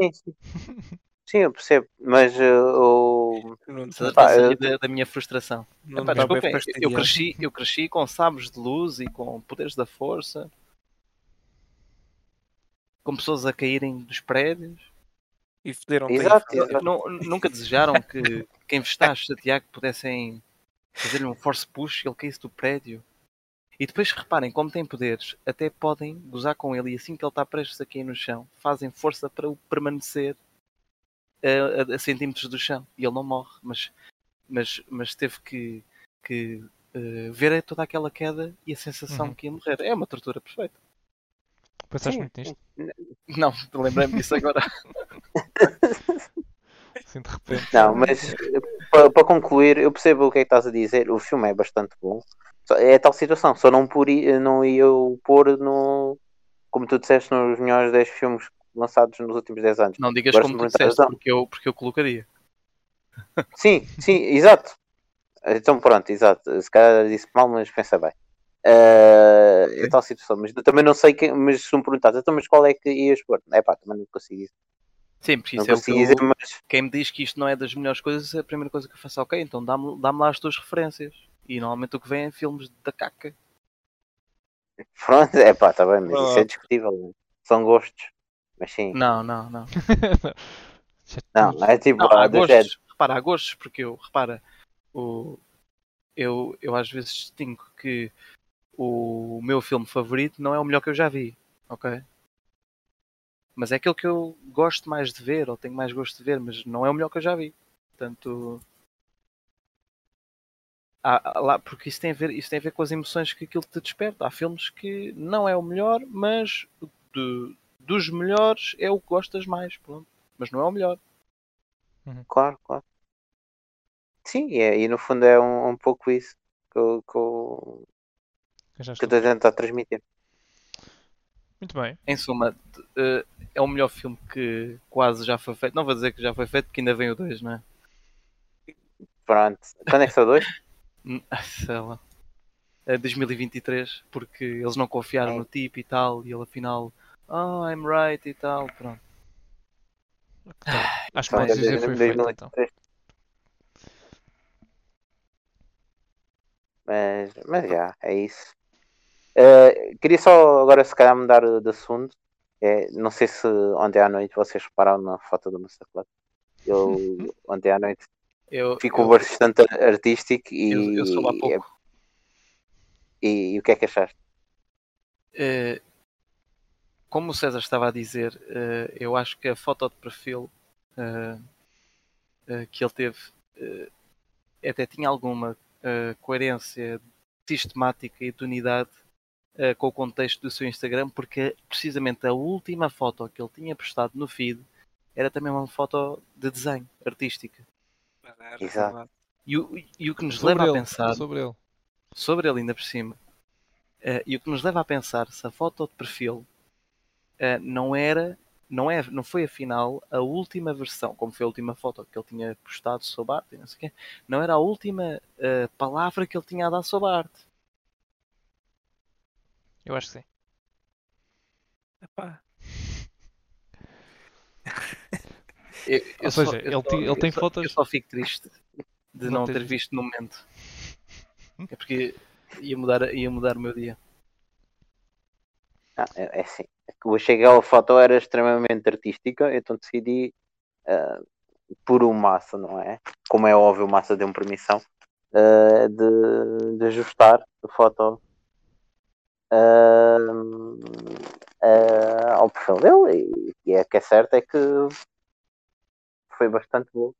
Sim, sim. Sim, eu percebo, mas uh, o. Não Estás a Pá, eu- da, da minha frustração. não Epá, desculpem, eu cresci, eu cresci com sabres de luz e com poderes da força, com pessoas a caírem dos prédios. E federam Exato. Não- nunca desejaram que quem vos está a chatear que pudessem fazer-lhe um force push e ele caísse do prédio. E depois reparem, como tem poderes, até podem gozar com ele e assim que ele está prestes a cair no chão, fazem força para o permanecer a, a- a centímetros do chão. E ele não morre, mas, mas, mas teve que, que eh, ver toda aquela queda e a sensação Uhum. que ia morrer. É uma tortura perfeita. Pensaste Sim, muito nisto? Não, lembrei-me disso agora. Assim de repente. Não, mas para, para concluir, eu percebo o que é que estás a dizer. O filme é bastante bom. É tal situação, só não, por, não ia o pôr no. Como tu disseste, nos melhores 10 filmes lançados nos últimos 10 anos. Não digas Agora como tu disseste, razão. porque eu, porque eu colocaria. Sim, sim, exato. Então pronto, exato. Se calhar disse mal, mas pensa bem. Eh, é tal situação, mas eu também não sei quem, mas se me perguntasse, então, mas qual é que ias pôr? É pá, também não consigo dizer. Sim, porque Não isso é o que consigo eu, dizer, mas quem me diz que isto não é das melhores coisas, a primeira coisa que eu faço é ok, então dá-me dá lá as tuas referências. E normalmente o que vem é filmes da caca. pronto, é pá, tá bem, mas isso é discutível. né? São gostos. Mas sim, Não, não, não. não, é tipo, Não, ah, há género. gostos. Repara, há gostos, porque eu, repara, o, eu, eu às vezes distingo que o meu filme favorito não é o melhor que eu já vi, ok? Mas é aquele que eu gosto mais de ver, ou tenho mais gosto de ver, mas não é o melhor que eu já vi. Portanto, há- lá, porque isso tem, a ver, isso tem a ver com as emoções que aquilo te desperta. Há filmes que não é o melhor, mas de- dos melhores é o que gostas mais, pronto. Mas não é o melhor. Claro, claro. Sim, e, é- e no fundo é um, um pouco isso que eu que eu- que eu estou a tentar transmitir. Muito bem. Em suma, eh, é o melhor filme que quase já foi feito. Não vou dizer que já foi feito porque ainda vem o 2, não é? Pronto. Quando é que são dois? Hum, Sei lá. É 2023, porque eles não confiaram É. no tipo e tal, e ele afinal, oh, I'm right e tal, pronto. Acho que Então, podes é dizer que foi feito 2023. então. Mas, mas já, é isso. Eh, queria só agora se calhar mudar de assunto. É, não sei se ontem à noite vocês repararam na foto do Masterclass. Eu ontem à noite Eu, ficou eu, bastante artístico e, eu, eu soube há pouco. e, e o que é que achaste? Eh, como o César estava a dizer, eh, eu acho que a foto de perfil eh, que ele teve até tinha alguma coerência sistemática e de unidade com o contexto do seu Instagram, porque precisamente a última foto que ele tinha postado no feed era também uma foto de desenho artística. Exato. E o, e o que nos Sobre leva ele, a pensar sobre ele. sobre ele ainda por cima. Eh, e o que nos leva a pensar se a foto de perfil eh, não era não, é, não foi afinal a última versão, como foi a última foto que ele tinha postado sobre a arte, não sei o quê, não era a última eh, palavra que ele tinha a dar sobre a arte. Eu acho que sim. Epá, Eu, eu Ou só- seja, eu ele só- ele eu tem só- fotos- Eu só fico triste de Não não, ter visto. no momento. É porque ia mudar, ia mudar o meu dia. Ah, é, é assim. Eu achei que a foto era extremamente artística, então decidi ah, por o Massa, não é? Como é óbvio, o Massa deu-me permissão ah, de, de ajustar a foto ah, ao perfil dele. E, e é que é certo é que foi bastante bom.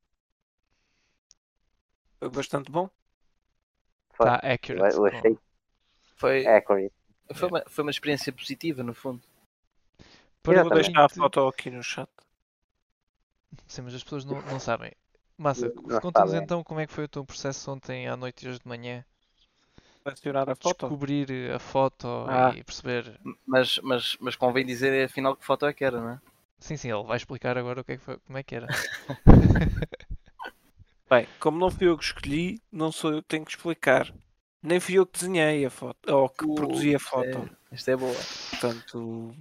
foi bastante bom. Foi. Eu, accurate. eu achei Foi, accurate. foi, uma, foi uma experiência positiva, no fundo. Para Vou deixar a foto aqui no chat. Sim, mas as pessoas não, não sabem. Massa, conta-nos sabem. então como é que foi o teu processo ontem à noite e hoje de manhã. Selecionar a foto. Descobrir a foto Ah. e perceber. Mas, mas, mas convém dizer afinal que foto é que era, não é? Sim, sim, ele vai explicar agora o que é que foi, como é que era. Bem, como não fui eu que escolhi, não sou eu que tenho que explicar. Nem fui eu que desenhei a foto, ou que Uh, produzi a foto. é- Isto é boa. Portanto,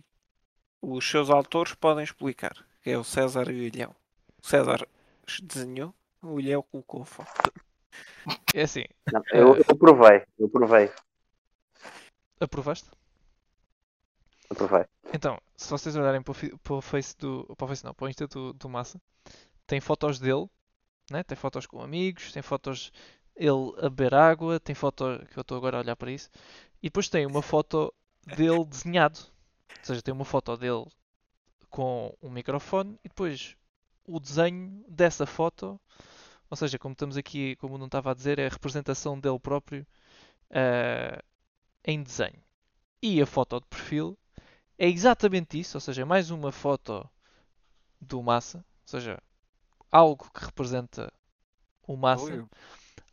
os seus autores podem explicar. Que é o César e o Ilhão. O César desenhou, o Ilhão colocou a foto. É assim, Não, eu, eu provei, eu provei, aprovaste? Então, se vocês olharem para o, para o Face do. Para o Face não, para o Insta do, do Massa, tem fotos dele, né? tem fotos com amigos, tem fotos ele a beber água, tem foto que eu estou agora a olhar para isso, e depois tem uma foto dele desenhado. Ou seja, tem uma foto dele com um microfone e depois o desenho dessa foto, ou seja, como estamos aqui, como não estava a dizer, é a representação dele próprio eh, em desenho. E a foto de perfil é exatamente isso, ou seja, mais uma foto do Massa, ou seja, algo que representa o Massa, Ui,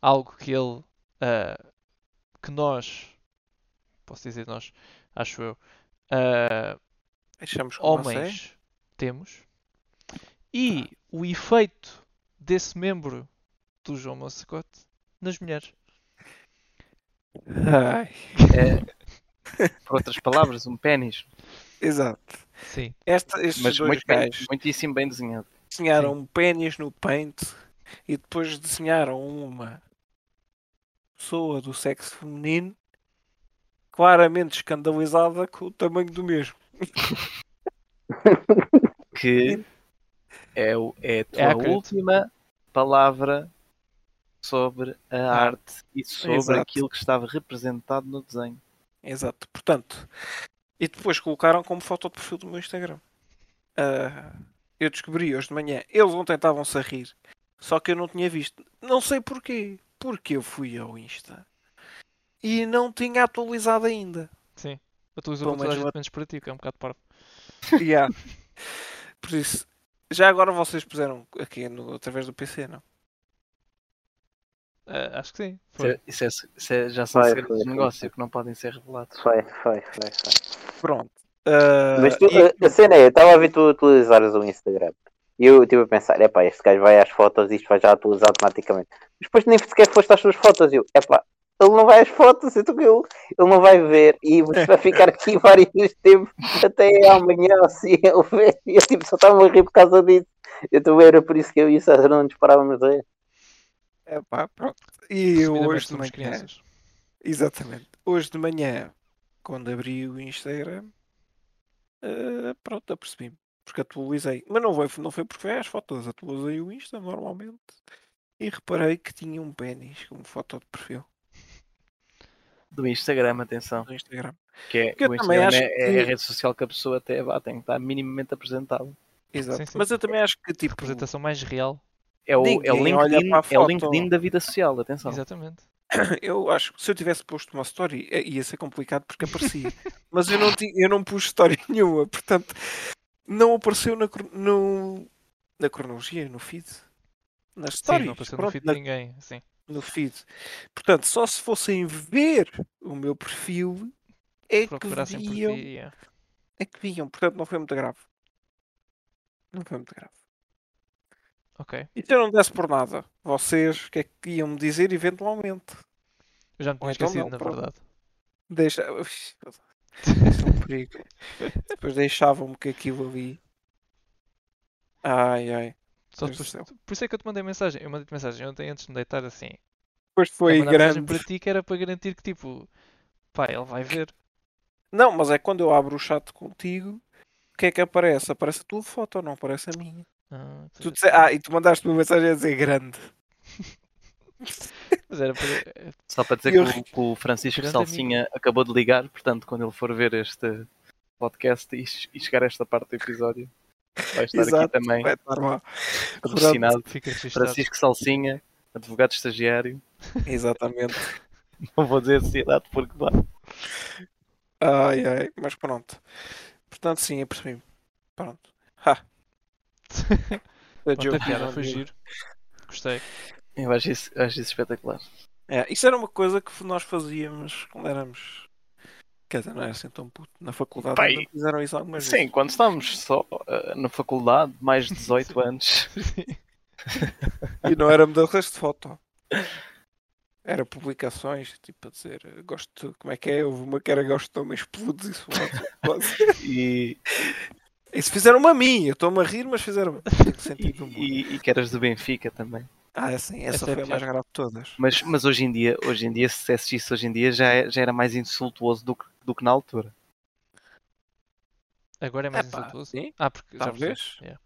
algo que ele, ah, que nós, posso dizer nós, acho eu, ah, Deixamos com você. homens temos, e o efeito desse membro do João Massacote nas mulheres. Ai, Por outras palavras, um pênis. exato. Sim, Esta, estes Mas dois muito bem, gajos muitíssimo bem desenhado. desenharam um pênis no paint e depois desenharam uma pessoa do sexo feminino claramente escandalizada com o tamanho do mesmo. Que é, o, é a tua É accurate. última palavra sobre a arte e sobre Exato. aquilo que estava representado no desenho. Exato. Portanto, e depois colocaram como foto de perfil do meu Instagram. Ah, eu descobri hoje de manhã. Eles ontem estavam-se a rir. Só que eu não tinha visto. Não sei porquê. Porque eu fui ao Insta e não tinha atualizado ainda. sim. Atualizou para toda a menos para ti, que é um bocado parvo. Yeah. Por isso, já agora vocês puseram aqui no, através do PC, não? Ah, acho que sim. Isso, é, isso, é, isso é- já são Foi, segredos foi, de negócio foi. que não podem ser revelados. Foi, foi, foi, foi. Pronto. Ah, Mas tu, e- a, cena é, eu estava a ver tu atualizares o Instagram. E eu estive a pensar, epá, este gajo vai às fotos e isto vai já atualizar automaticamente. Mas depois nem sequer foste às suas fotos. E eu, epá, ele não vai às fotos, então que eu, ele não vai ver. E vai ficar aqui vários tempos até amanhã, assim, ele vê. E eu tipo, só estava a rir por causa disso. Eu também era por isso que eu e o César não nos parávamos a ver. epá, pronto. E hoje de manhã, crianças. exatamente, hoje de manhã, quando abri o Instagram, ah, pronto, apercebi-me. Porque atualizei. Mas não foi, não foi porque foi às fotos, atualizei o Insta normalmente. E reparei que tinha um pênis como foto de perfil Do Instagram, atenção. no Instagram. Que é, o também Instagram acho é, que- é a rede social que a pessoa até vá, tem que estar minimamente apresentável. Exato. Sim, sim. Mas eu também acho que tipo. Representação mais real. É o, é o LinkedIn, é o. LinkedIn da vida social, atenção. Exatamente. Eu acho que se eu tivesse posto uma story eh, ia ser complicado porque aparecia. Mas eu não, ti- eu não pus história nenhuma, portanto não apareceu na, no, na cronologia, no feed. Nas Sim, stories. não apareceu no pronto, feed na- de ninguém. Sim. no feed. Portanto, só se fossem ver o meu perfil é que Procurassem viam. yeah. É que viam, portanto não foi muito grave. Não foi muito grave. Ok. E se eu não desse por nada, vocês o que é que iam me dizer eventualmente? Eu já me tinha Ou então esquecido, não, na pronto. verdade. Deixa. Isso é um perigo. Depois deixavam-me que aquilo ali. Ai ai. Só céu. por isso é que eu te mandei mensagem. Eu mandei-te mensagem ontem antes de me deitar assim. Depois Foi mandar mensagem grande. para ti que era para garantir que tipo, pá, ele vai ver. Não, mas é quando eu abro o chat contigo, o que é que aparece? Aparece a tua foto, não aparece a minha. Ah, Tu disse- Ah, e tu mandaste uma mensagem a dizer grande. Mas era para. Só para dizer eu que, o, que o Francisco Grande Salsinha acabou de ligar, portanto, quando ele for ver este podcast e, e chegar a esta parte do episódio, vai estar aqui Exato, também vai estar patrocinado. Francisco Salsinha, advogado estagiário. Exatamente. Não vou dizer sociedade porque vá. Ai ai, mas pronto. Portanto, sim, eu percebi. Pronto. Ha. A Pronto, joke a piada foi giro. Gostei. Eu acho isso, acho isso espetacular. É, isso era uma coisa que nós fazíamos quando éramos. Quer dizer, não era assim tão puto. Na faculdade Pai, fizeram isso algumas Sim, vezes. quando estávamos só eh, na faculdade, mais de 18 anos. E não era mudanças de foto. Era publicações, tipo a dizer, gosto de, como é que é? Houve uma que era gosto de homens peludos e suados. E, Isso fizeram-me a mim, eu estou-me a rir, mas fizeram-me. Tem e, e, e que eras do Benfica também. Ah, sim, essa, Essa é foi a mais grave de todas. Mas, mas hoje em dia, hoje em dia, se dissesse isso hoje em dia, já, é- já era mais insultuoso do que, do que na altura. Agora é mais Epá, insultuoso. sim, Ah, porque já talvez. percebi, yeah.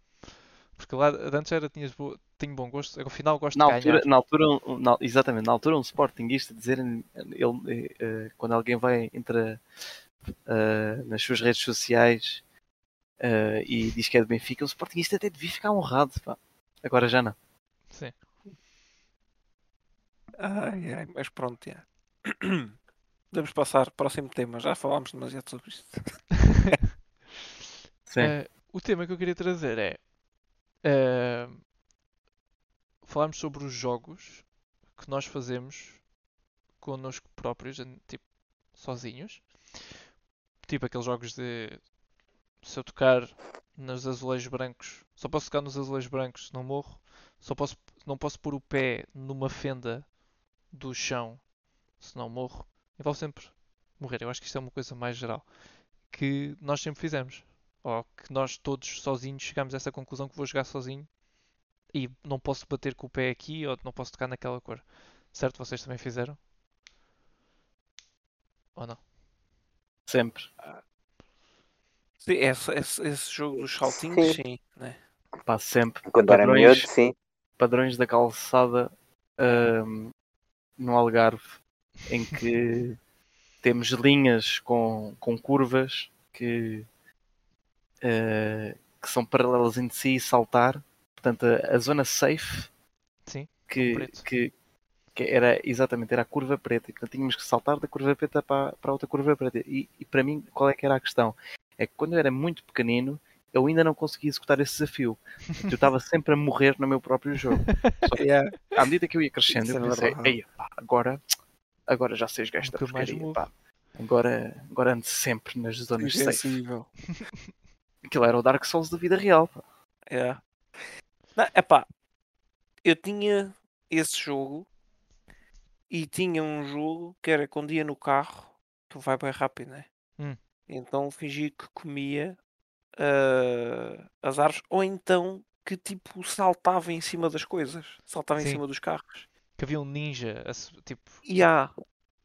Porque lá antes era tinhas bo... tinha bom gosto, ao final gosto Na de altura, ganhar. na altura um- na- exatamente, na altura um Sportingista dizer ele, eh, quando alguém vai entra eh, nas suas redes sociais eh, e diz que é do Benfica, o Sportingista até devia ficar honrado. pá. Agora já não. Sim. Ai, ai, mas pronto, já. Podemos passar, próximo tema. Já falámos demasiado sobre isto. Sim. Eh, o tema que eu queria trazer é eh, falarmos sobre os jogos que nós fazemos connosco próprios, tipo, sozinhos. Tipo aqueles jogos de se eu tocar nos azulejos brancos, só posso tocar nos azulejos brancos se não morro. Só posso, não posso pôr o pé numa fenda do chão se não morro. Envolve sempre morrer. Eu acho que isto é uma coisa mais geral que nós sempre fizemos ou que nós todos sozinhos chegamos a essa conclusão que vou jogar sozinho e não posso bater com o pé aqui ou não posso tocar naquela cor. Certo? Vocês também fizeram? Ou não? Sempre. Sim, esse, esse, esse jogo dos saltinhos, Sim. sim. né? Pá, sempre. Quando era Padrões- miúdo, sim. padrões da calçada ahm, no Algarve, em que temos linhas com, com curvas que, eh, que são paralelas entre si e saltar. Portanto, a, a zona safe Sim, que, que, que era exatamente era a curva preta. E, portanto, tínhamos que saltar da curva preta para, para a outra curva preta. E, e para mim, qual é que era a questão? É que quando eu era muito pequenino, eu ainda não conseguia executar esse desafio. Eu estava sempre a morrer no meu próprio jogo. Yeah. À medida que eu ia crescendo, Isso eu é pensei, verdade. Ei, pá, agora, agora já sei jogar esta Nunca mais porcaria, pá. Agora, agora ando sempre nas zonas safe. Invencível. Aquilo era o Dark Souls da vida real, pá. É. Não, epá, eu tinha esse jogo e tinha um jogo que era quando ia no carro, tu vai bem rápido, né? Hum. Então fingi que comia ah, as árvores, ou então que tipo saltava em cima das coisas, saltava em Sim. cima dos carros. Que havia um ninja, tipo, E há,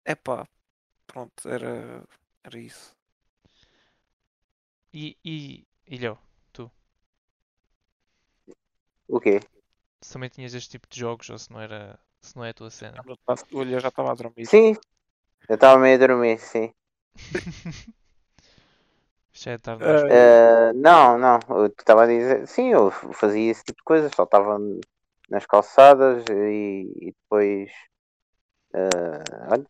epá, pronto, era, era isso. e, e, e Léo, O quê? se também tinhas este tipo de jogos ou se não era, se não é a tua cena. O olho já estava a dormir. Sim. Eu estava meio a dormir, sim. Já é tarde. Eh, não, não. Eu estava a dizer. Sim, eu fazia esse tipo de coisas. Só estava nas calçadas e, e depois. eh, olha,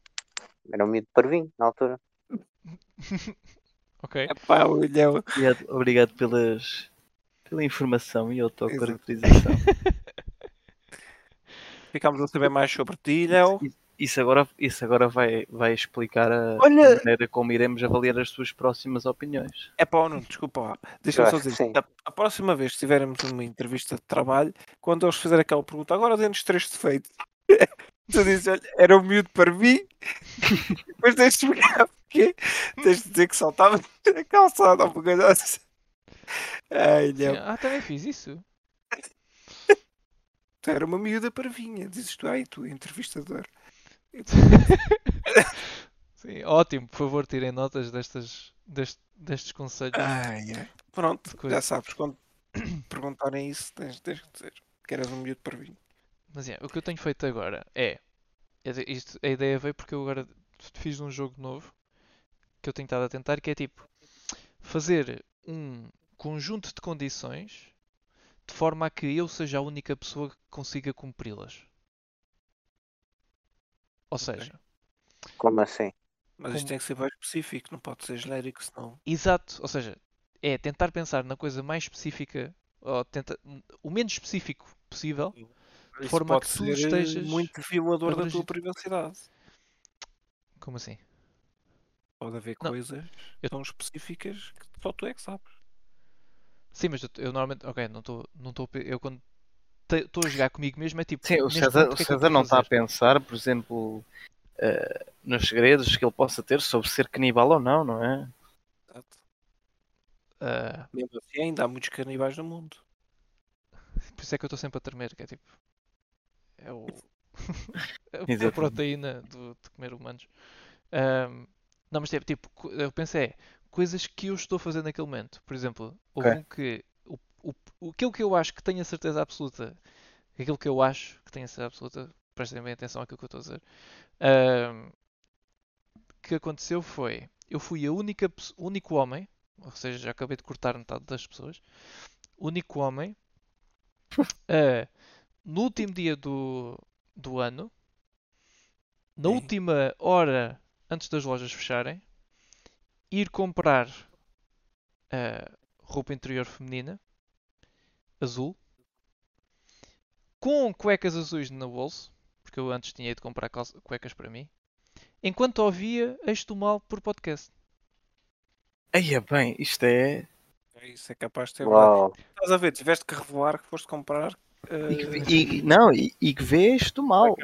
era um miúdo parvinho na altura. ok. Epá, olhão. Obrigado, obrigado pelas, pela informação e autocaracterização. Ficámos a saber mais sobre ti, Léo. E, isso agora, isso agora vai, vai explicar a, Olha- maneira como iremos avaliar as tuas próximas opiniões. É pá, não, desculpa lá. Deixa-me Eu só dizer. sim. A, a próxima vez que tivermos uma entrevista de trabalho, quando eles fizerem aquela pergunta, agora dê-nos três defeitos. tu dizes, olha, era um miúdo para mim, depois tens de explicar porquê. Tens de dizer que saltava a calçada ou coisa assim. Ai, não. Ah, também fiz isso. Tu era uma miúda parvinha, dizes tu, ai, tu, entrevistador. Sim, ótimo, por favor, tirem notas destas, dest- destes conselhos. Pronto, coisa. já sabes, quando perguntarem isso, tens, tens que dizer que eras um miúdo parvinho. Mas é, o que eu tenho feito agora é. dizer, isto, a ideia veio porque eu agora fiz um jogo novo que eu tenho estado a tentar, que é tipo fazer um conjunto de condições de forma a que eu seja a única pessoa que consiga cumpri-las. Ou seja, Como assim? Mas isto Como- tem que ser mais específico, não pode ser genérico, senão. exato, ou seja, é tentar pensar na coisa mais específica, ou tenta, o menos específico possível, Isso forma a que tu ser eh, estejas muito violador da tua privacidade. como assim? Pode haver Não, coisas eu- tão específicas que só tu é que sabes. Sim, mas eu, eu normalmente, ok, não estou, não estou, eu quando estou a jogar comigo mesmo é tipo, Sim, o César, ponto, o que é César estou não está a pensar, por exemplo, eh, nos segredos que ele possa ter sobre ser canibal ou não, não é? Exato. Ah, Mesmo assim, ainda há muitos canibais no mundo. por isso é que eu estou sempre a tremer, que é tipo, é o, é a Exatamente. proteína do- de comer humanos. Ahm, não, mas tipo, tipo, eu pensei, é, coisas que eu estou a fazer naquele momento. Por exemplo, houve Ok. um que, o, o, aquilo que eu acho que tenho a certeza absoluta, aquilo que eu acho que tenho a certeza absoluta, prestem bem atenção àquilo que eu estou a dizer, ahm, que aconteceu foi, eu fui a única, único homem, ou seja, já acabei de cortar metade das pessoas, único homem, a, no último dia do, do ano, na Sim. última hora antes das lojas fecharem, ir comprar ah, roupa interior feminina, azul, com cuecas azuis no bolso, porque eu antes tinha ido comprar calça- cuecas para mim, enquanto ouvia Este Mal por podcast. Aí é bem, isto é. É Isso é capaz de ter. Uau. Estás a ver, tiveste que revelar que foste comprar. E que, eh, e- não, e, e que vês do mal.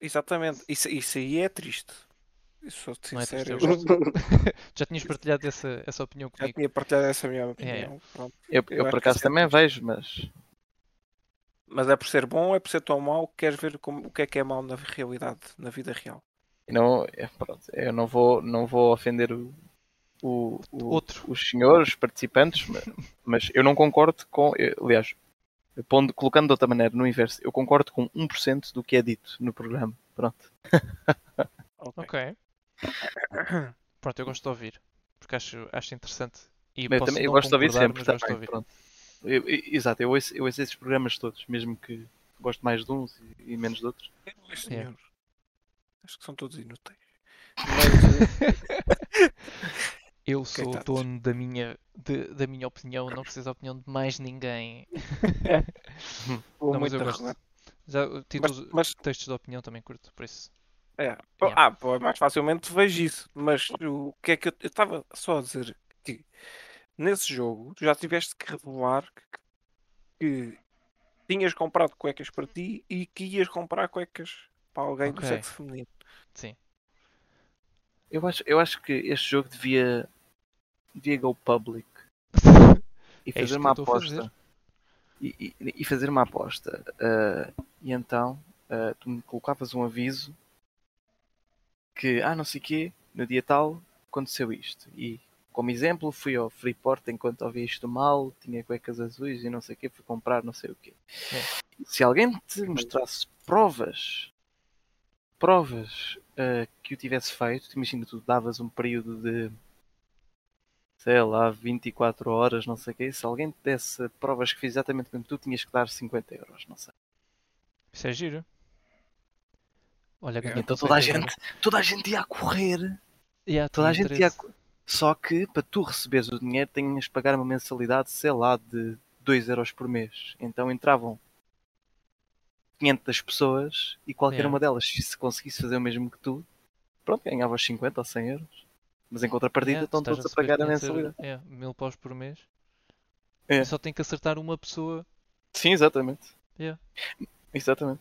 Exatamente, isso, isso aí é triste. Sou-te Não é sincero, eu já, Já tinhas partilhado essa, essa opinião já comigo. tinha partilhado essa minha É, é. opinião. pronto. Eu, Eu eu por acaso é também triste. vejo, mas. Mas é por ser bom ou é por ser tão mau que queres ver como, o que é que é mau na realidade, na vida real. Não, é, pronto, eu não vou, não vou ofender o, o- o- Outro. os senhores participantes, mas, mas eu não concordo com. eu- aliás, pondo, colocando de outra maneira, no inverso, eu concordo com 1% do que é dito no programa. Pronto. Ok. Ok. Pronto, eu gosto de ouvir. Porque acho, acho interessante. E Eu, posso também, eu gosto de ouvir sempre. mas gosto de também, ouvir. pronto. Eu- eu- exato, eu ouço, eu ouço esses programas todos, mesmo que gosto mais de uns e, e menos de outros. Eu não ouço É. nenhum. Acho que são todos inúteis. Mas, eh, Eu sou o dono da minha, de- da minha opinião, não preciso da opinião de mais ninguém. vou Não, mas muito eu gosto. Já, Mas, títulos, mas textos de opinião também curto, por isso. É. Yeah. Ah, pô, mais facilmente vejo isso. Mas o que é que eu estava só a dizer que nesse jogo tu já tiveste que revelar que, que tinhas comprado cuecas para ti e que ias comprar cuecas para alguém do Ok. sexo feminino. Sim. Eu acho, eu acho que este jogo devia, devia go public e É fazer que uma aposta. E, e- e fazer uma aposta. Ah, e então ah, tu me colocavas um aviso que, ah, não sei o quê, no dia tal aconteceu isto. E como exemplo, fui ao Freeport enquanto ouvia isto mal, tinha cuecas azuis e não sei o quê, fui comprar não sei o quê. É. Se alguém te mostrasse provas, provas ah, que o tivesse feito, imagina tu davas um período de sei lá, 24 horas, não sei o quê, se alguém te desse provas que fez exatamente como tu, tinhas que dar 50 euros, não sei. Isso é giro. Olha, grande Então toda a gente, toda a gente ia a correr. Yeah, toda a gente ia a... Só que para tu receberes o dinheiro tinhas de pagar uma mensalidade, sei lá, de 2 euros por mês. Então entravam 500 pessoas e qualquer Yeah. uma delas, se conseguisse fazer o mesmo que tu, pronto, ganhavas 50 ou 100 euros. Mas em contrapartida Yeah, estão todos a receber pagar a 500 euros, mensalidade. É, mil paus por mês. É. Só tem que acertar uma pessoa. Sim, exatamente. Yeah. Exatamente.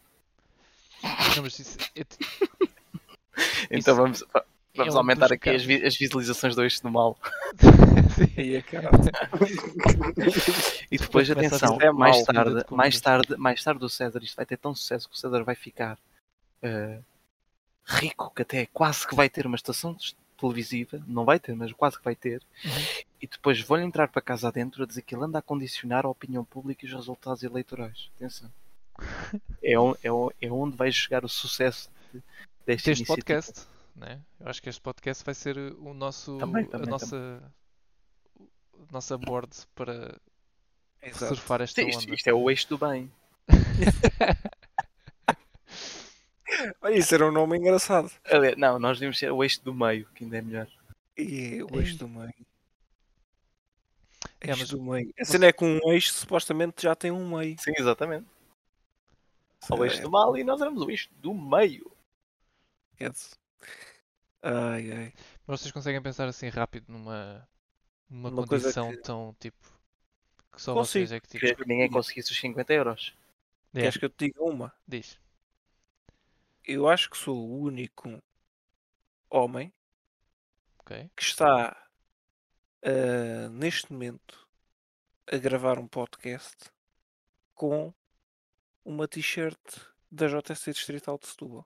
Não, mas isso, é Então Isso vamos, va- vamos um aumentar aqui as, vi- as visualizações do Eixo do Mal. É caralho. E depois, atenção, ser mais tarde, de mais tarde, mais tarde o César, isto vai ter tão sucesso que o César vai ficar eh, rico, que até quase que vai ter uma estação televisiva, não vai ter, mas quase que vai ter, Uhum. e depois vou-lhe entrar para casa adentro a dizer que ele anda a condicionar a opinião pública e os resultados eleitorais. Atenção. É, on- é, on- é onde vai chegar o sucesso de- desta Este iniciativa. podcast, né? Eu acho que este podcast vai ser o nosso, Também, a também, nossa, a nossa board para Exato. surfar esta Sim, isto, onda. isto é o eixo do bem. Olha, isso era um nome engraçado. Não, nós devíamos ser o eixo do meio, que ainda é melhor. E o eixo do meio. É, Eixo mas do meio. A cena é que um eixo supostamente já tem um meio. Sim, exatamente. O eixo do mal e nós éramos o eixo do meio. Esquece. Ai, ai. Mas vocês conseguem pensar assim rápido numa, numa Uma coisa condição que- tão tipo que só Consigo. vocês é que tipo, Queria que ninguém conseguisse os 50 euros. É, Queres que eu te diga uma? diz. Eu acho que sou o único homem Ok. que está ah, neste momento a gravar um podcast com uma t-shirt da JC Distrital de Setúbal.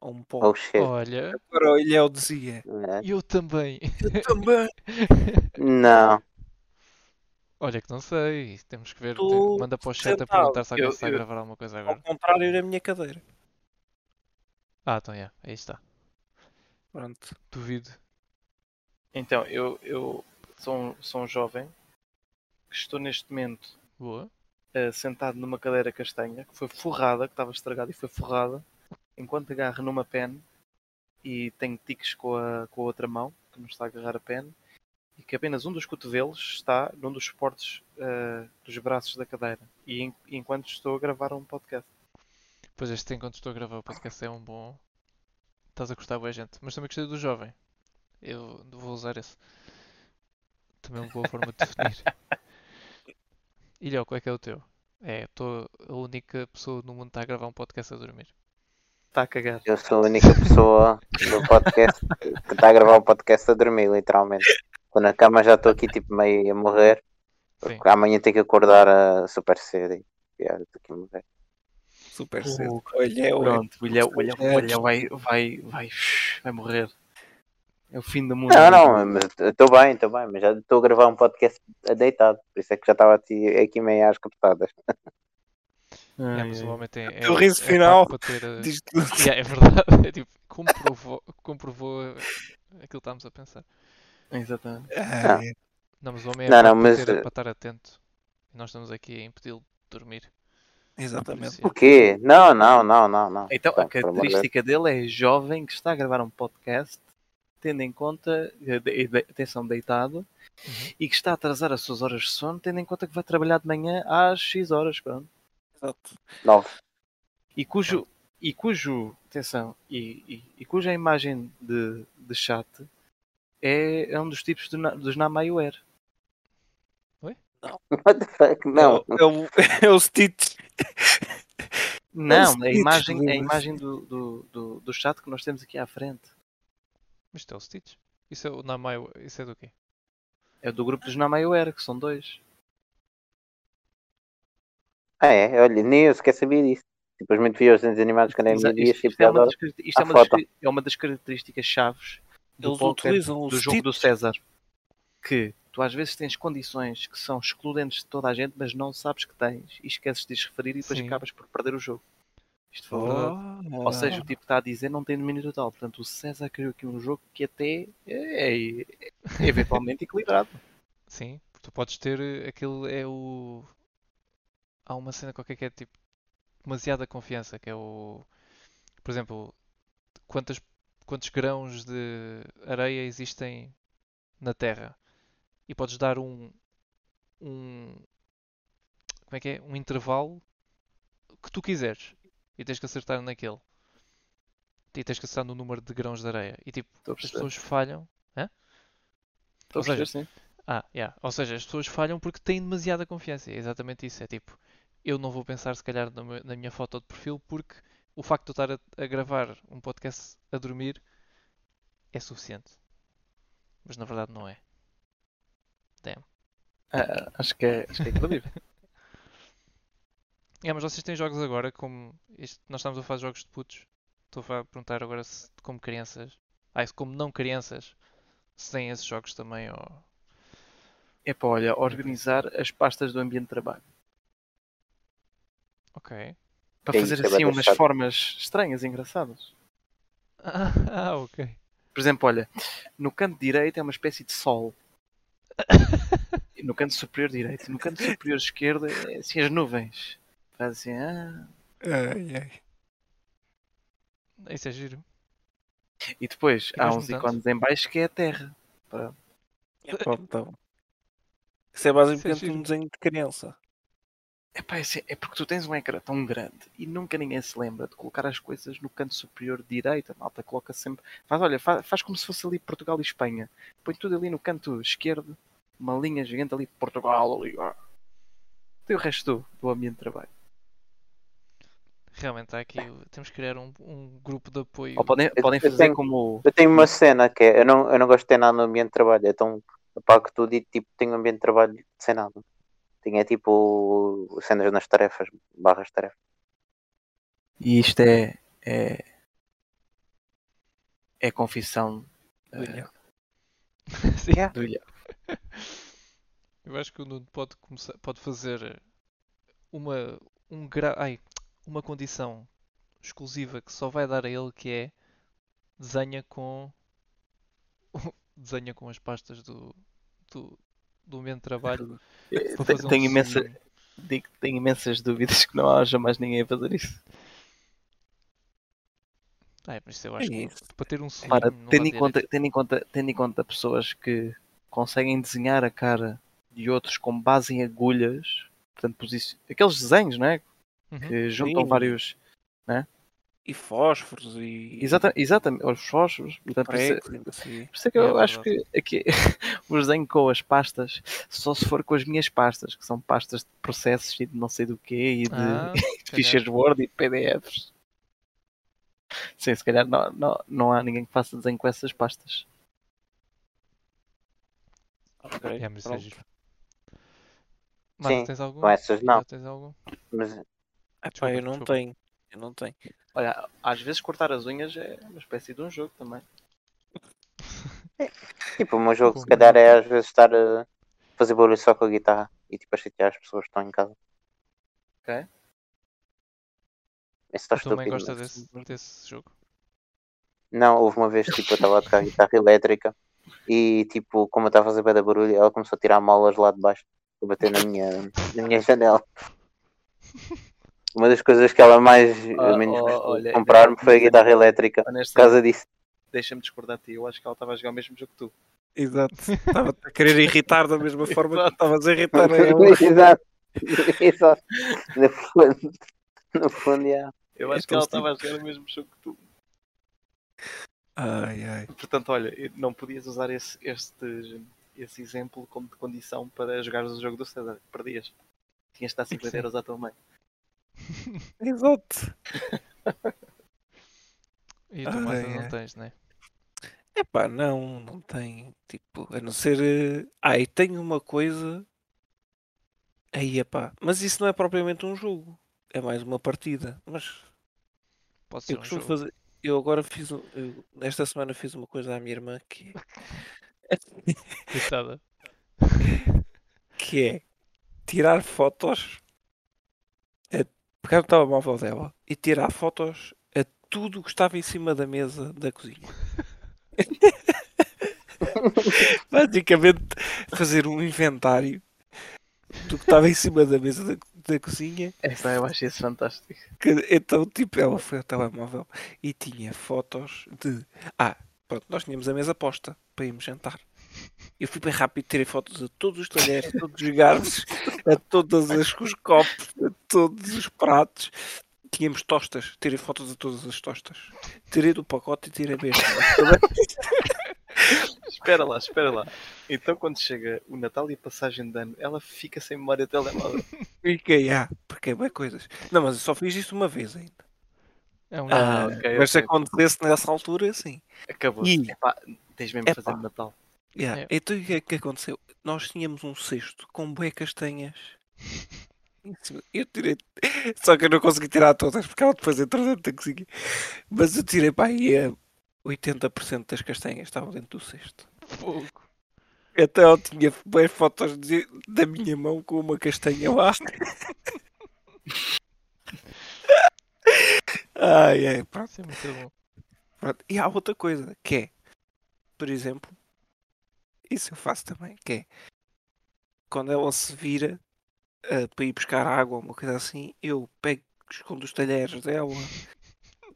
Ou um pó. Oh. Olha, Agora o Ilhéu dizia. É. eu também. Também. Não. Olha que não sei. Temos que ver. Tu Manda para o chat a perguntar se alguém Eu- está a eu- gravar alguma coisa Ao agora. contrário da minha cadeira. Ah, então é. Aí está. Pronto. Duvido. Então, eu, eu sou, um, sou um jovem que estou neste momento Boa. Eh, sentado numa cadeira castanha que foi forrada, que estava estragada e foi forrada, enquanto agarro numa pen e tenho tiques com a, com a outra mão, que não está a agarrar a pen, e que apenas um dos cotovelos está num dos suportes eh, dos braços da cadeira. E en- enquanto estou a gravar um podcast. Pois este enquanto estou a gravar o podcast é um bom. Estás a gostar boa gente. Mas também gostei do jovem. Eu vou usar esse. Também é uma boa forma de definir. Léo, qual é que é o teu? É, estou a única pessoa no mundo que está a gravar um podcast a dormir. Está a cagar. Eu sou a única pessoa do podcast que está a gravar o podcast a dormir, literalmente. Estou na cama, já estou aqui tipo meio a morrer. Sim. Porque amanhã tenho que acordar a super cedo. e, yeah, estou aqui a morrer. Super cedo. Olha, Pronto, o Ilhéu, o Ilhéu- o É, Ilhéu vai, vai, vai, vai morrer. É o fim do mundo. Não, não, mas estou bem, estou bem, mas já estou a gravar um podcast a deitado. Por isso é que já estava aqui, aqui meio às captadas. Ai, é, mas o ai. homem tem. É, teu riso é final para ter. eh, Diz tudo. Yeah, é verdade. É tipo, comprovou, comprovou aquilo que estávamos a pensar. Exatamente. Ai, Não, mas o homem é Não, não, para, mas, ter- eh, para estar atento. Nós estamos aqui a impedi-lo de dormir. Exatamente. O quê? Não, não, não, não, não. Então, a característica dele é jovem que está a gravar um podcast, tendo em conta, eh, de- de- atenção, deitado, Uhum. e que está a atrasar as suas horas de sono, tendo em conta que vai trabalhar de manhã às X horas, pronto. Exato. Nove. E cujo, e cujo atenção, e, e, e cuja imagem de, de chat é, é um dos tipos do, Na- dos Namaiware. What the fuck? Não. É, o- é o, é o Stitch. Não, Stitch, é a imagem, é a imagem do, do, do, do chat que nós temos aqui à frente. Mas isto é o Stitch. Isso é o Namai. Isso é do quê? É do grupo dos Namaiware, que são dois. Ah, é? Olha, nem eu sequer sabia disso. Simplesmente vi os desenhos animados quando era Exa- meio dia, isto, isto é uma das, isto é uma das é uma das características chaves do, Eles póquer, utilizam o do jogo Stitch. do César. Que tu às vezes tens condições que são excludentes de toda a gente, mas não sabes que tens e esqueces de as referir e depois Sim. acabas por perder o jogo. Isto foi Oh. verdade. Ou seja, o tipo que está a dizer não tem domínio total. Portanto, o César criou aqui um jogo que até é, é- é eventualmente equilibrado. Sim, porque tu podes ter. eh, Aquilo é o. Há uma cena qualquer que é tipo. Demasiada confiança. Que é o. Por exemplo, quantas, quantos grãos de areia existem na Terra? E podes dar um. Um. Como é que é? Um intervalo que tu quiseres e tens que acertar naquele. E tens que acertar no número de grãos de areia. E tipo, as pessoas falham. Estou a ou seja, sim. Ah, yeah. Ou seja, as pessoas falham porque têm demasiada confiança. É exatamente isso. É tipo, eu não vou pensar se calhar na minha foto de perfil porque o facto de eu estar a, a gravar um podcast a dormir é suficiente. Mas na verdade não é. Ah, acho que é, acho que é credível. É, mas vocês têm jogos agora como. Isto, nós estamos a fazer jogos de putos. Estou a perguntar agora se como crianças. Ah, se como não crianças. Se têm esses jogos também ou. É para, olha, organizar as pastas do ambiente de trabalho. Ok. Para É fazer é assim umas formas estranhas, engraçadas. Ah, ah, ok. Por exemplo, olha, no canto direito é uma espécie de sol. No canto superior direito. No canto superior esquerdo é assim as nuvens. Faz assim, ah. Ai, ai. Isso é giro. E depois E há uns mutantes? ícones em baixo que é a terra. É, pronto, tá bom. Isso é basicamente giro. um desenho de criança. Epá, é, é porque tu tens um ecrã tão grande e nunca ninguém se lembra de colocar as coisas no canto superior direito. A malta coloca sempre. Faz, olha, faz, faz como se fosse ali Portugal e Espanha. Põe tudo ali no canto esquerdo, uma linha gigante ali de Portugal ali. Tem o resto do, do ambiente de trabalho. Realmente há aqui. Temos que criar um, um grupo de apoio. Ou podem, podem eu fazer tenho- como. Eu tenho uma cena que é, eu não, eu não gosto de ter nada no ambiente de trabalho, então apago tudo e tipo tenho um ambiente de trabalho sem nada. Tinha tipo cenas nas tarefas, barras de tarefas. E isto é. É, é confissão Do eh. Sim. Yeah. do. Eu acho que o Nuno pode, começar, pode fazer uma, um gra... Ai, uma condição exclusiva que só vai dar a ele que é desenha com desenha com as pastas do, do, do ambiente de trabalho Eh, para te- fazer um Tenho, imensa, digo tenho imensas dúvidas que não haja mais ninguém a fazer isso. Ai, mas isso eu acho É que isso. para ter um zoom Para, tendo, em conta, tendo, em conta, tendo em conta pessoas que conseguem desenhar a cara de outros com base em agulhas, portanto, aqueles desenhos, não é? Uhum. Que juntam Sim. vários. E fósforos e. Exata, exatamente, os fósforos. Portanto, por isso, é- assim. por isso é que É eu acho verdade. que aqui, o desenho com as pastas, só se for com as minhas pastas, que são pastas de processos e de não sei do quê, e de, Ah, de Word e de PDFs. Sim, se calhar não, não, não há ninguém que faça desenho com essas pastas. Ok, É, mas é Sim, tens algum? Com essas não. Tens algum? Mas Ah, pá, eu não desculpa. tenho. Eu não tenho. Olha, às vezes cortar as unhas é uma espécie de um jogo também. tipo, o meu jogo se calhar é às vezes estar a fazer barulho só com a guitarra e tipo a chatear as pessoas que estão em casa. Ok. Isso está Tu também mas- desse, desse jogo? Não, houve uma vez tipo eu estava a tocar guitarra elétrica e tipo, como eu estava a fazer bem da barulho, ela começou a tirar molas lá de baixo para bater na minha, na minha janela. Uma das coisas que ela mais Ah, menos oh, gostou de olha, comprar-me foi a guitarra elétrica por causa disso. deixa-me discordar de ti. Eu acho que ela estava a jogar o mesmo jogo que tu. Exato. Estava a querer irritar da mesma forma que estavas a irritar. Exato. Exato. No fundo, no fundo, yeah. Eu É acho que ela estava a jogar o mesmo jogo que tu. Ai, ai. Portanto, olha, não podias usar esse, este, esse exemplo como de condição para jogares o jogo do César. Perdias. Tinhas de estar 50 Sim. euros à tua mãe. Exato. E tu, Ai, Marta, não ai. tens, né? Epá, não, não tem. Tipo, a não ser. eh, Ah, e tenho uma coisa. Aí, epá. Mas isso não é propriamente um jogo. É mais uma partida. Mas Pode ser eu um costumo jogo. fazer. Eu agora fiz. um- eu- esta semana fiz uma coisa à minha irmã que, Coitada. que é tirar fotos. Pegar no telemóvel dela e tirar fotos a tudo o que estava em cima da mesa da cozinha. Basicamente, fazer um inventário do que estava em cima da mesa da, da cozinha. Essa eu achei isso fantástico. Que- então, tipo, ela foi ao telemóvel e tinha fotos de. Ah, pronto, nós tínhamos a mesa posta para irmos jantar. Eu fui bem rápido, tirei fotos a todos os talheres, a todos os garfos, a todas as os copos, a todos os pratos. Tínhamos tostas, tirei fotos de todas as tostas. Tirei do pacote e tirei mesmo. Espera lá, espera lá. Então quando chega o Natal e a passagem de ano, ela fica sem memória de telemóvel. Fiquei, ah, porque é bem coisas. Não, mas eu só fiz isso uma vez ainda. É um Ah, Ah, ok, mas se ok. acontecesse nessa altura, sim. Acabou. E- Epá, tens mesmo de Epá. fazer Natal. Yeah. É. Então o que é que aconteceu? Nós tínhamos um cesto com bué castanhas. Eu tirei, só que eu não consegui tirar todas porque ela depois entrou dentro da cozinha. Mas eu tirei para aí eh, 80% das castanhas estavam dentro do cesto. fogo. Então eu tinha bué fotos de- da minha mão com uma castanha lá. Ai, ai, pronto. Isso é muito bom. Pronto. E há outra coisa que é, por exemplo, isso eu faço também, que é quando ela se vira ah, para ir buscar água ou uma coisa assim, eu pego, escondo os talheres dela,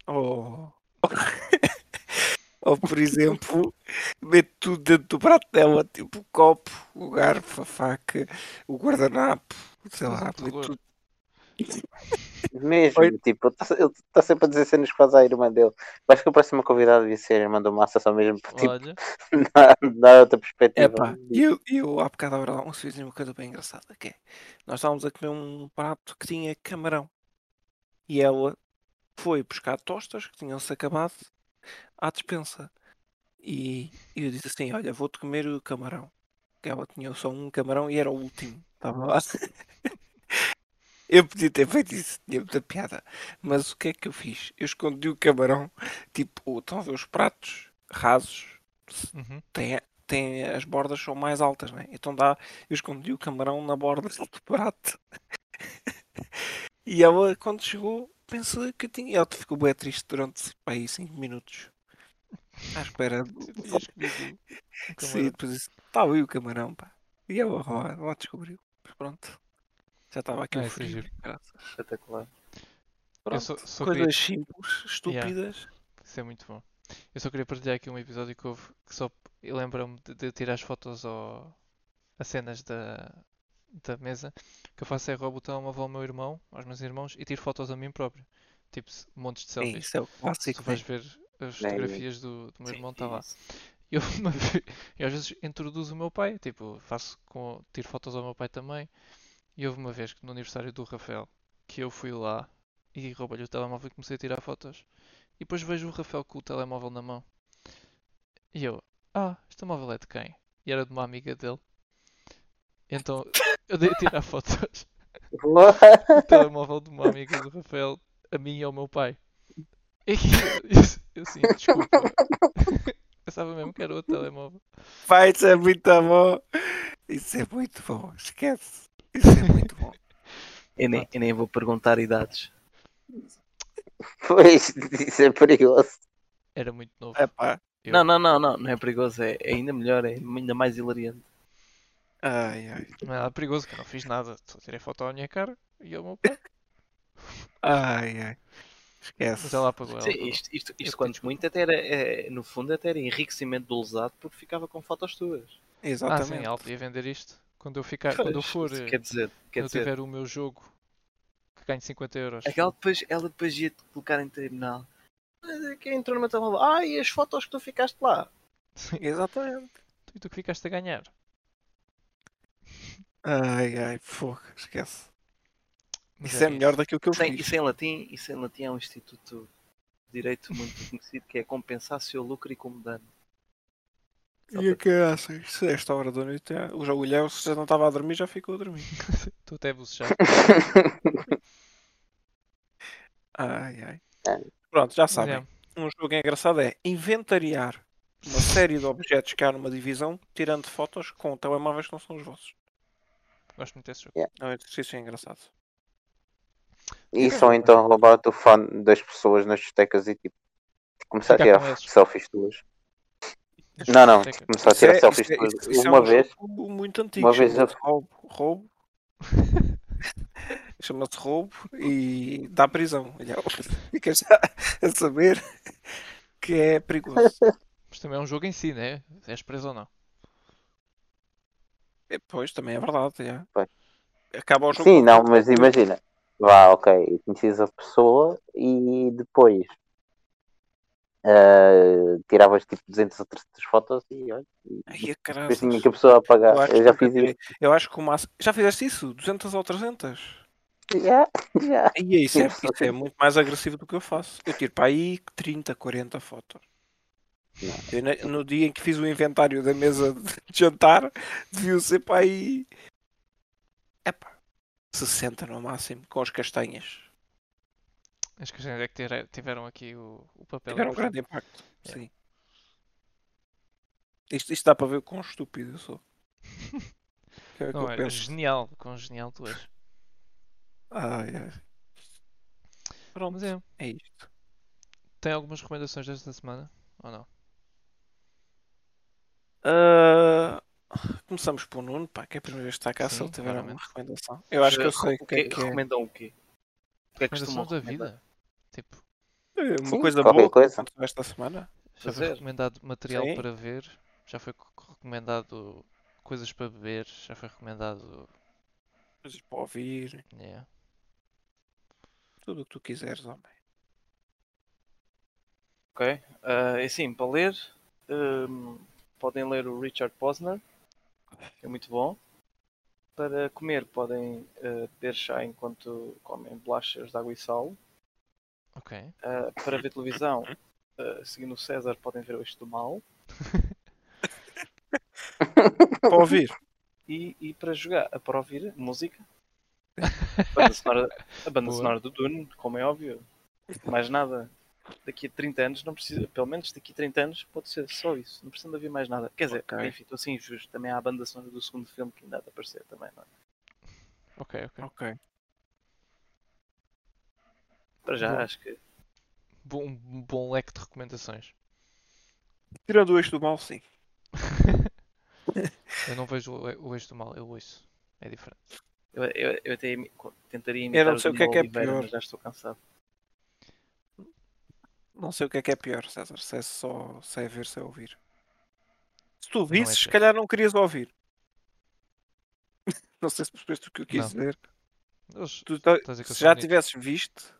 ou, ou por exemplo, meto tudo dentro do prato dela, tipo o copo, o garfo, a faca, o guardanapo, sei lá, meto tudo. Mesmo, Oi? tipo, ele está sempre a dizer cenas que faz à irmã dele. Acho que a próxima convidada devia ser a irmã do Massa, só mesmo por tipo, Olha, dar, dar outra perspectiva. Epá, e eu, eu há bocado agora um fiz uma coisa bem engraçada que é nós estávamos a comer um prato que tinha camarão e ela foi buscar tostas que tinham-se acabado à despensa e, e eu disse assim, olha, vou-te comer o camarão que ela tinha só um camarão e era o último estava lá eu podia ter feito isso, tinha muita piada mas o que é que eu fiz? eu escondi o camarão tipo, estão a ver os pratos rasos uhum. as bordas são mais altas, né? Então dá, eu escondi o camarão na borda do prato. e ela, quando chegou, pensou que tinha. Ela ficou bem triste durante aí 5 minutos. À espera. Sim, depois disse, está aí o camarão, pá. E ela, ela descobriu. Mas pronto. Já estava aqui Ah, o isso é frio. Espetacular. Pronto. só- só Coisas queria- simples, estúpidas. Isso é muito bom. Eu só queria partilhar aqui um episódio que houve que só eu lembro-me de, de tirar as fotos ao, as cenas da, da mesa. O que eu faço é roubo o telemóvel ao meu irmão, aos meus irmãos e tiro fotos a mim próprio. Tipo, montes de Sim, selfies. isso é clássico. tu vais né? ver as fotografias do, do meu Sim, irmão, está lá. Eu, eu às vezes introduzo o meu pai, tipo, faço com, tiro fotos ao meu pai também. E houve uma vez que no aniversário do Rafael que eu fui lá e roubei-lhe o telemóvel e comecei a tirar fotos. E depois vejo o Rafael com o telemóvel na mão. E eu, ah, este telemóvel é de quem? E era de uma amiga dele. Então eu dei a tirar fotos do telemóvel de uma amiga do Rafael a mim e ao meu pai. E eu, eu assim, desculpa. Pensava mesmo que era outro telemóvel. Pai, isso é muito bom. Isso é muito bom. Esquece. Isso é muito bom. Eu nem, eu nem vou perguntar idades. Pois, isso é perigoso. Era muito novo. É pá. Eu- Não, não, não, não, não é perigoso, é, é ainda melhor, é ainda mais hilariante. Ai, ai. Não é nada perigoso, que eu não fiz nada. Só tirei foto à minha cara e ao meu pai. Ai, ai. Esquece. Mas ela apagou. Ela Sim, apagou. isto, isto, Eu isto quanto muito até era, é, no fundo até era enriquecimento do lesado porque ficava com fotos tuas. Ah, Exatamente. sim, ela podia vender isto. Quando eu, ficar, quando eu Pois, for, quer dizer, quer quando eu dizer, tiver o meu jogo que ganho 50 euros. aquela depois, ela depois ia te colocar em tribunal. Ah, Quem entrou no meu telemóvel? Ah, e as fotos que tu ficaste lá? Sim, Exatamente. tu, tu que ficaste a ganhar. Ai, ai, fogo. Esquece. Mas Isso é melhor isso. daquilo que eu Isso em, fiz. isso em latim, isso em latim é um instituto de direito muito conhecido que é compensatio lucri cum dano. Só E a para- caraças, se esta hora da noite, é- o João Guilherme, se já não estava a dormir, já ficou a dormir. tu até bocejar. Ai, ai. É. Pronto, já sabem. é, Um jogo engraçado é inventariar uma série de objetos que há numa divisão, tirando fotos com telemóveis que não são os vossos. gosto muito desse jogo. É um exercício engraçado. Isso ou então roubar o telefone das pessoas nas discotecas e tipo começar a tirar selfies tuas. Não, não, começar a tirar é- selfies isso é- isso- é Uma um vez, jogo muito antigo. uma vez eu- roubo. roubo. Chama-se roubo e dá prisão. Olha, Fica já a saber que é perigoso. Mas também é um jogo em si, né? Se és preso ou não. E, pois, também é verdade. já. Pois. Acaba o jogo. sim, não, mas imagina, Vá, ok, conheces a pessoa e depois ah, tiravas tipo 200 ou 300 fotos e olha, Ai, depois tinha que a pessoa apagar. Eu acho Eu, que já fiz isso. Eu acho que o máximo. Já fizeste isso? 200 ou 300? Já, já. E isso, é, isso é muito mais agressivo do que eu faço. Eu tiro para aí 30, 40 fotos. Eu, no dia em que fiz o inventário da mesa de jantar, deviam ser para aí. Epá, 60 no máximo, com as castanhas. As questões é que tiveram aqui o, o papel. Tiveram um grande impacto. É. Sim. Isto, isto dá para ver o quão estúpido eu sou. Que é o que Não, eu é genial, com genial tu és. Ai, ai. Pronto, Mas é, é isto. tem algumas recomendações desta semana? Ou não? Ah, começamos por Nuno, pá, que é a primeira vez que está cá, se ele tiver alguma claramente. recomendação. Eu acho que eu sei o que é que é. Recomendam o quê? O que é que costumam da recomendar? vida? Tipo, É Uma Sim, coisa boa coisa. esta semana. já foi recomendado material Sim. para ver, já foi co- recomendado coisas para beber, já foi recomendado. Coisas para ouvir, Yeah. tudo o que tu quiseres, homem. Ok. Ah, é assim, para ler, hum, podem ler o Richard Posner, que é muito bom. Para comer, podem ah, beber chá enquanto comem bolachas de água e sal. Ok. Ah, para ver televisão, ah, seguindo o César, podem ver o Eixo do Mal. Para ouvir. E, e para jogar, ah, para ouvir música, a banda sonora, a banda sonora do Dune, como é óbvio. Mais nada. Daqui a 30 anos, não precisa, pelo menos daqui a 30 anos, pode ser só isso. Não precisa de haver mais nada. Quer dizer, Ok. enfim, estou assim injusto. Também há a banda sonora do segundo filme que ainda há de aparecer também, não é? Ok, ok. Ok. Para já, Boa. acho que Bom, um bom leque de recomendações. Tirando o eixo do mal, sim. Eu não vejo o, eixo do mal, eu ouço. É diferente. eu, eu, eu até tentaria imitar não sei o que é que é Oliveira, pior. mas já estou cansado. Não sei o que é que é pior, César. Se é só se é ver, se é ouvir. Se tu é visses, se pior. calhar não querias ouvir. não sei se percebeste o que eu quis Não. dizer. Eles, Tu tá- eu se já bonito. tivesses visto,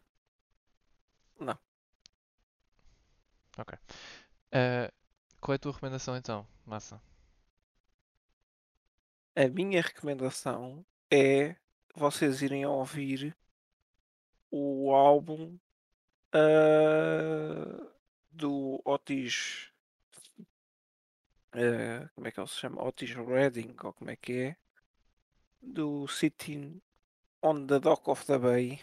Ah, qual é a tua recomendação então, Massa? a minha recomendação é vocês irem ouvir o álbum ah, do Otis. ah, como é que ele se chama? Otis Redding, ou como é que é? Do Sitting on the Dock of the Bay.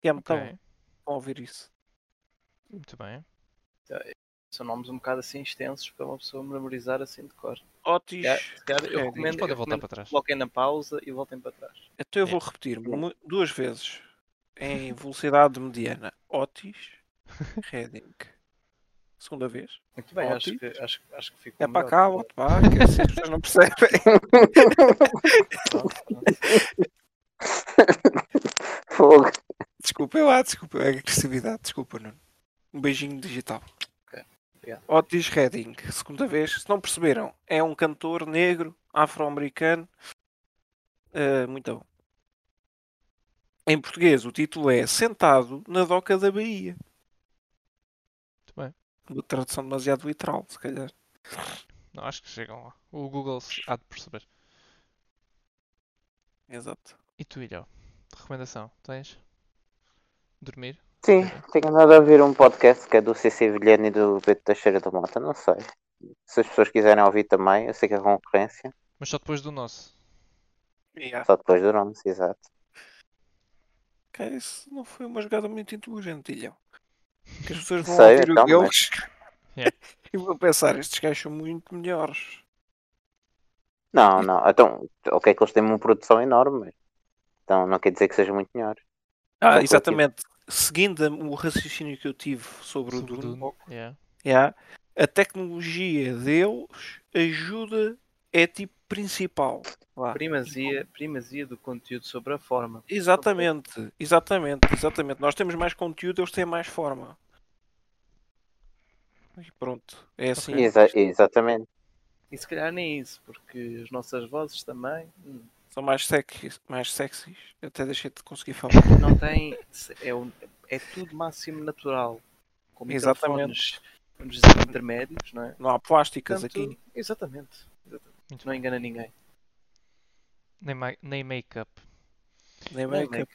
Que é muito Ok, bom. Ouvir isso. muito bem. São nomes um bocado assim extensos para uma pessoa memorizar assim de cor. Otis. Se calhar eu recomendo, podem eu voltar recomendo para trás. que coloquem na pausa e voltem para trás. Então eu É. vou repetir duas vezes em velocidade mediana. Otis Redding. Segunda vez. Muito bem, acho Ótimo. que, acho, acho que ficou É para cá, outro para cá, pessoas não percebem. Pronto, pronto. Fogo. Desculpa lá, desculpa, é agressividade, desculpa, Nuno. Um beijinho digital. Ok, obrigado. Otis Redding, segunda vez. Se não perceberam, é um cantor negro, afro-americano. Ah, muito bom. Em português, o título é Sentado na Doca da Bahia. Muito bem. Uma tradução demasiado literal, se calhar. Não, acho que chegam lá. O Google há de perceber. Exato. E tu, Ilhão? Recomendação? Tens? Dormir? Sim, tenho andado a ouvir um podcast que é do CC Vilhena e do Beto Teixeira da Mota, não sei. Se as pessoas quiserem ouvir também, eu sei que é concorrência, Mas só depois do nosso. Yeah. só depois do nome, exato. Cara, isso não foi uma jogada muito inteligente, Ilhão. Que as pessoas vão Sei, ouvir então, o deles Yeah. e vão pensar, estes gajos são muito melhores. Não, não, então, ok que eles têm uma produção enorme, mas então não quer dizer que seja muito melhor. Ah, exatamente. Seguindo o raciocínio que eu tive sobre, Sobre o Dune, Dune. Yeah. yeah, a tecnologia deles ajuda, é tipo principal. Vá. Primazia, primazia do conteúdo sobre a forma. Exatamente, exatamente, exatamente. Nós temos mais conteúdo, eles têm mais forma. E pronto, é assim. Exa- exatamente. E se calhar nem isso, porque as nossas vozes também. hum, São mais sexys, mais sexys. Eu até deixei de conseguir falar. Não tem. É, um- é tudo máximo natural. Com Exatamente. vamos dizer, intermédios, não é? Não há plásticas Portanto, aqui. Exatamente. exatamente. Não engana ninguém. Nem, nem make-up. Nem make-up.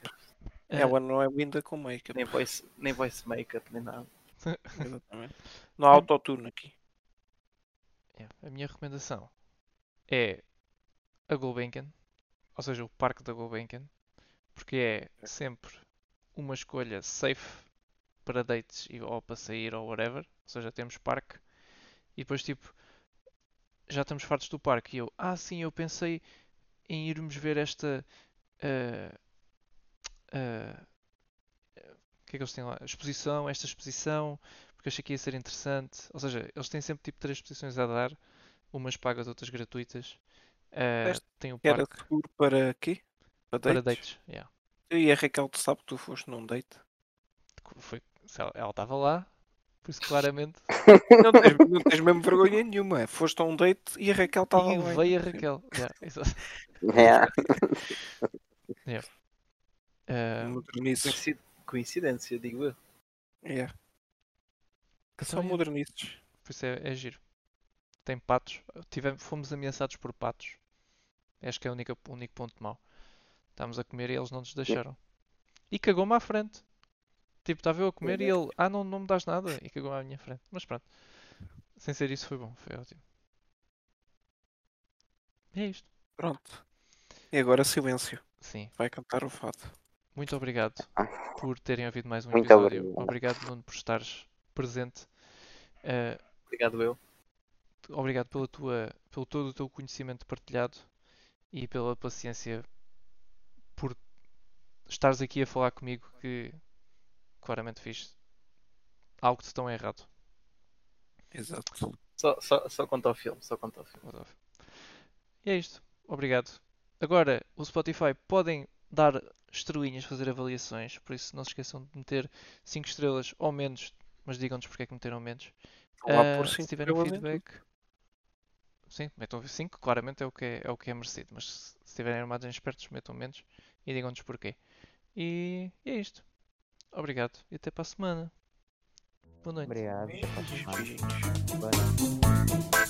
Eh, Ela não é linda com make-up. nem voice, nem voice make-up, nem nada. Exatamente. Não há autotune aqui. É, A minha recomendação é a Gulbenkian, ou seja, o parque da Gulbenkian, porque é sempre uma escolha safe para dates ou para sair ou whatever, ou seja, temos parque e depois tipo já estamos fartos do parque e eu, ah sim, eu pensei em irmos ver esta ah, o que é que eles têm lá? Exposição, esta exposição, porque achei que ia ser interessante. Ou seja, eles têm sempre tipo três exposições a dar, umas pagas, outras gratuitas. Deste tem o era parque seguro para quê? Para para dates? dates. yeah. E a Raquel, tu sabe que tu foste num date? Foi, ela- ela estava lá, por isso claramente. Não tens, não tens mesmo vergonha nenhuma. Foste a um date e a Raquel estava e lá. veio a Raquel. Yeah. Yeah. Ah, Modernices. Coincid- Coincidência, digo eu. Yeah. então São é, modernices. por isso é, é giro. Tem patos. Tivemos, fomos ameaçados por patos. Acho que é o único, o único ponto mau. Estávamos a comer e eles não nos deixaram. E cagou-me à frente. Tipo, estava eu a comer e ele, ah, não, não me dás nada. E cagou-me à minha frente. Mas pronto. Sem ser isso, foi bom. Foi ótimo. E é isto. Pronto. E agora silêncio. Sim. Vai cantar o fado. Muito obrigado por terem ouvido mais um Muito episódio. obrigado. Obrigado, Nuno, por estares presente. Eh, Obrigado eu. obrigado pela tua, pelo todo o teu conhecimento partilhado e pela paciência por estares aqui a falar comigo que claramente fiz algo de tão errado. Exato. Só, só, só conta o filme, só conta o filme. E é isto. Obrigado. Agora, o Spotify podem dar estrelinhas, fazer avaliações, por isso não se esqueçam de meter 5 estrelas ou menos, mas digam-nos porque é que meteram menos. Vão lá Ah, por se tiverem feedback, sim, metam 5, claramente é o, que é, é o que é merecido, mas se estiverem armados em espertos, metam menos e digam-nos porquê. E, e é isto. Obrigado e até para a semana. Boa noite. Obrigado. Beijinhos, Até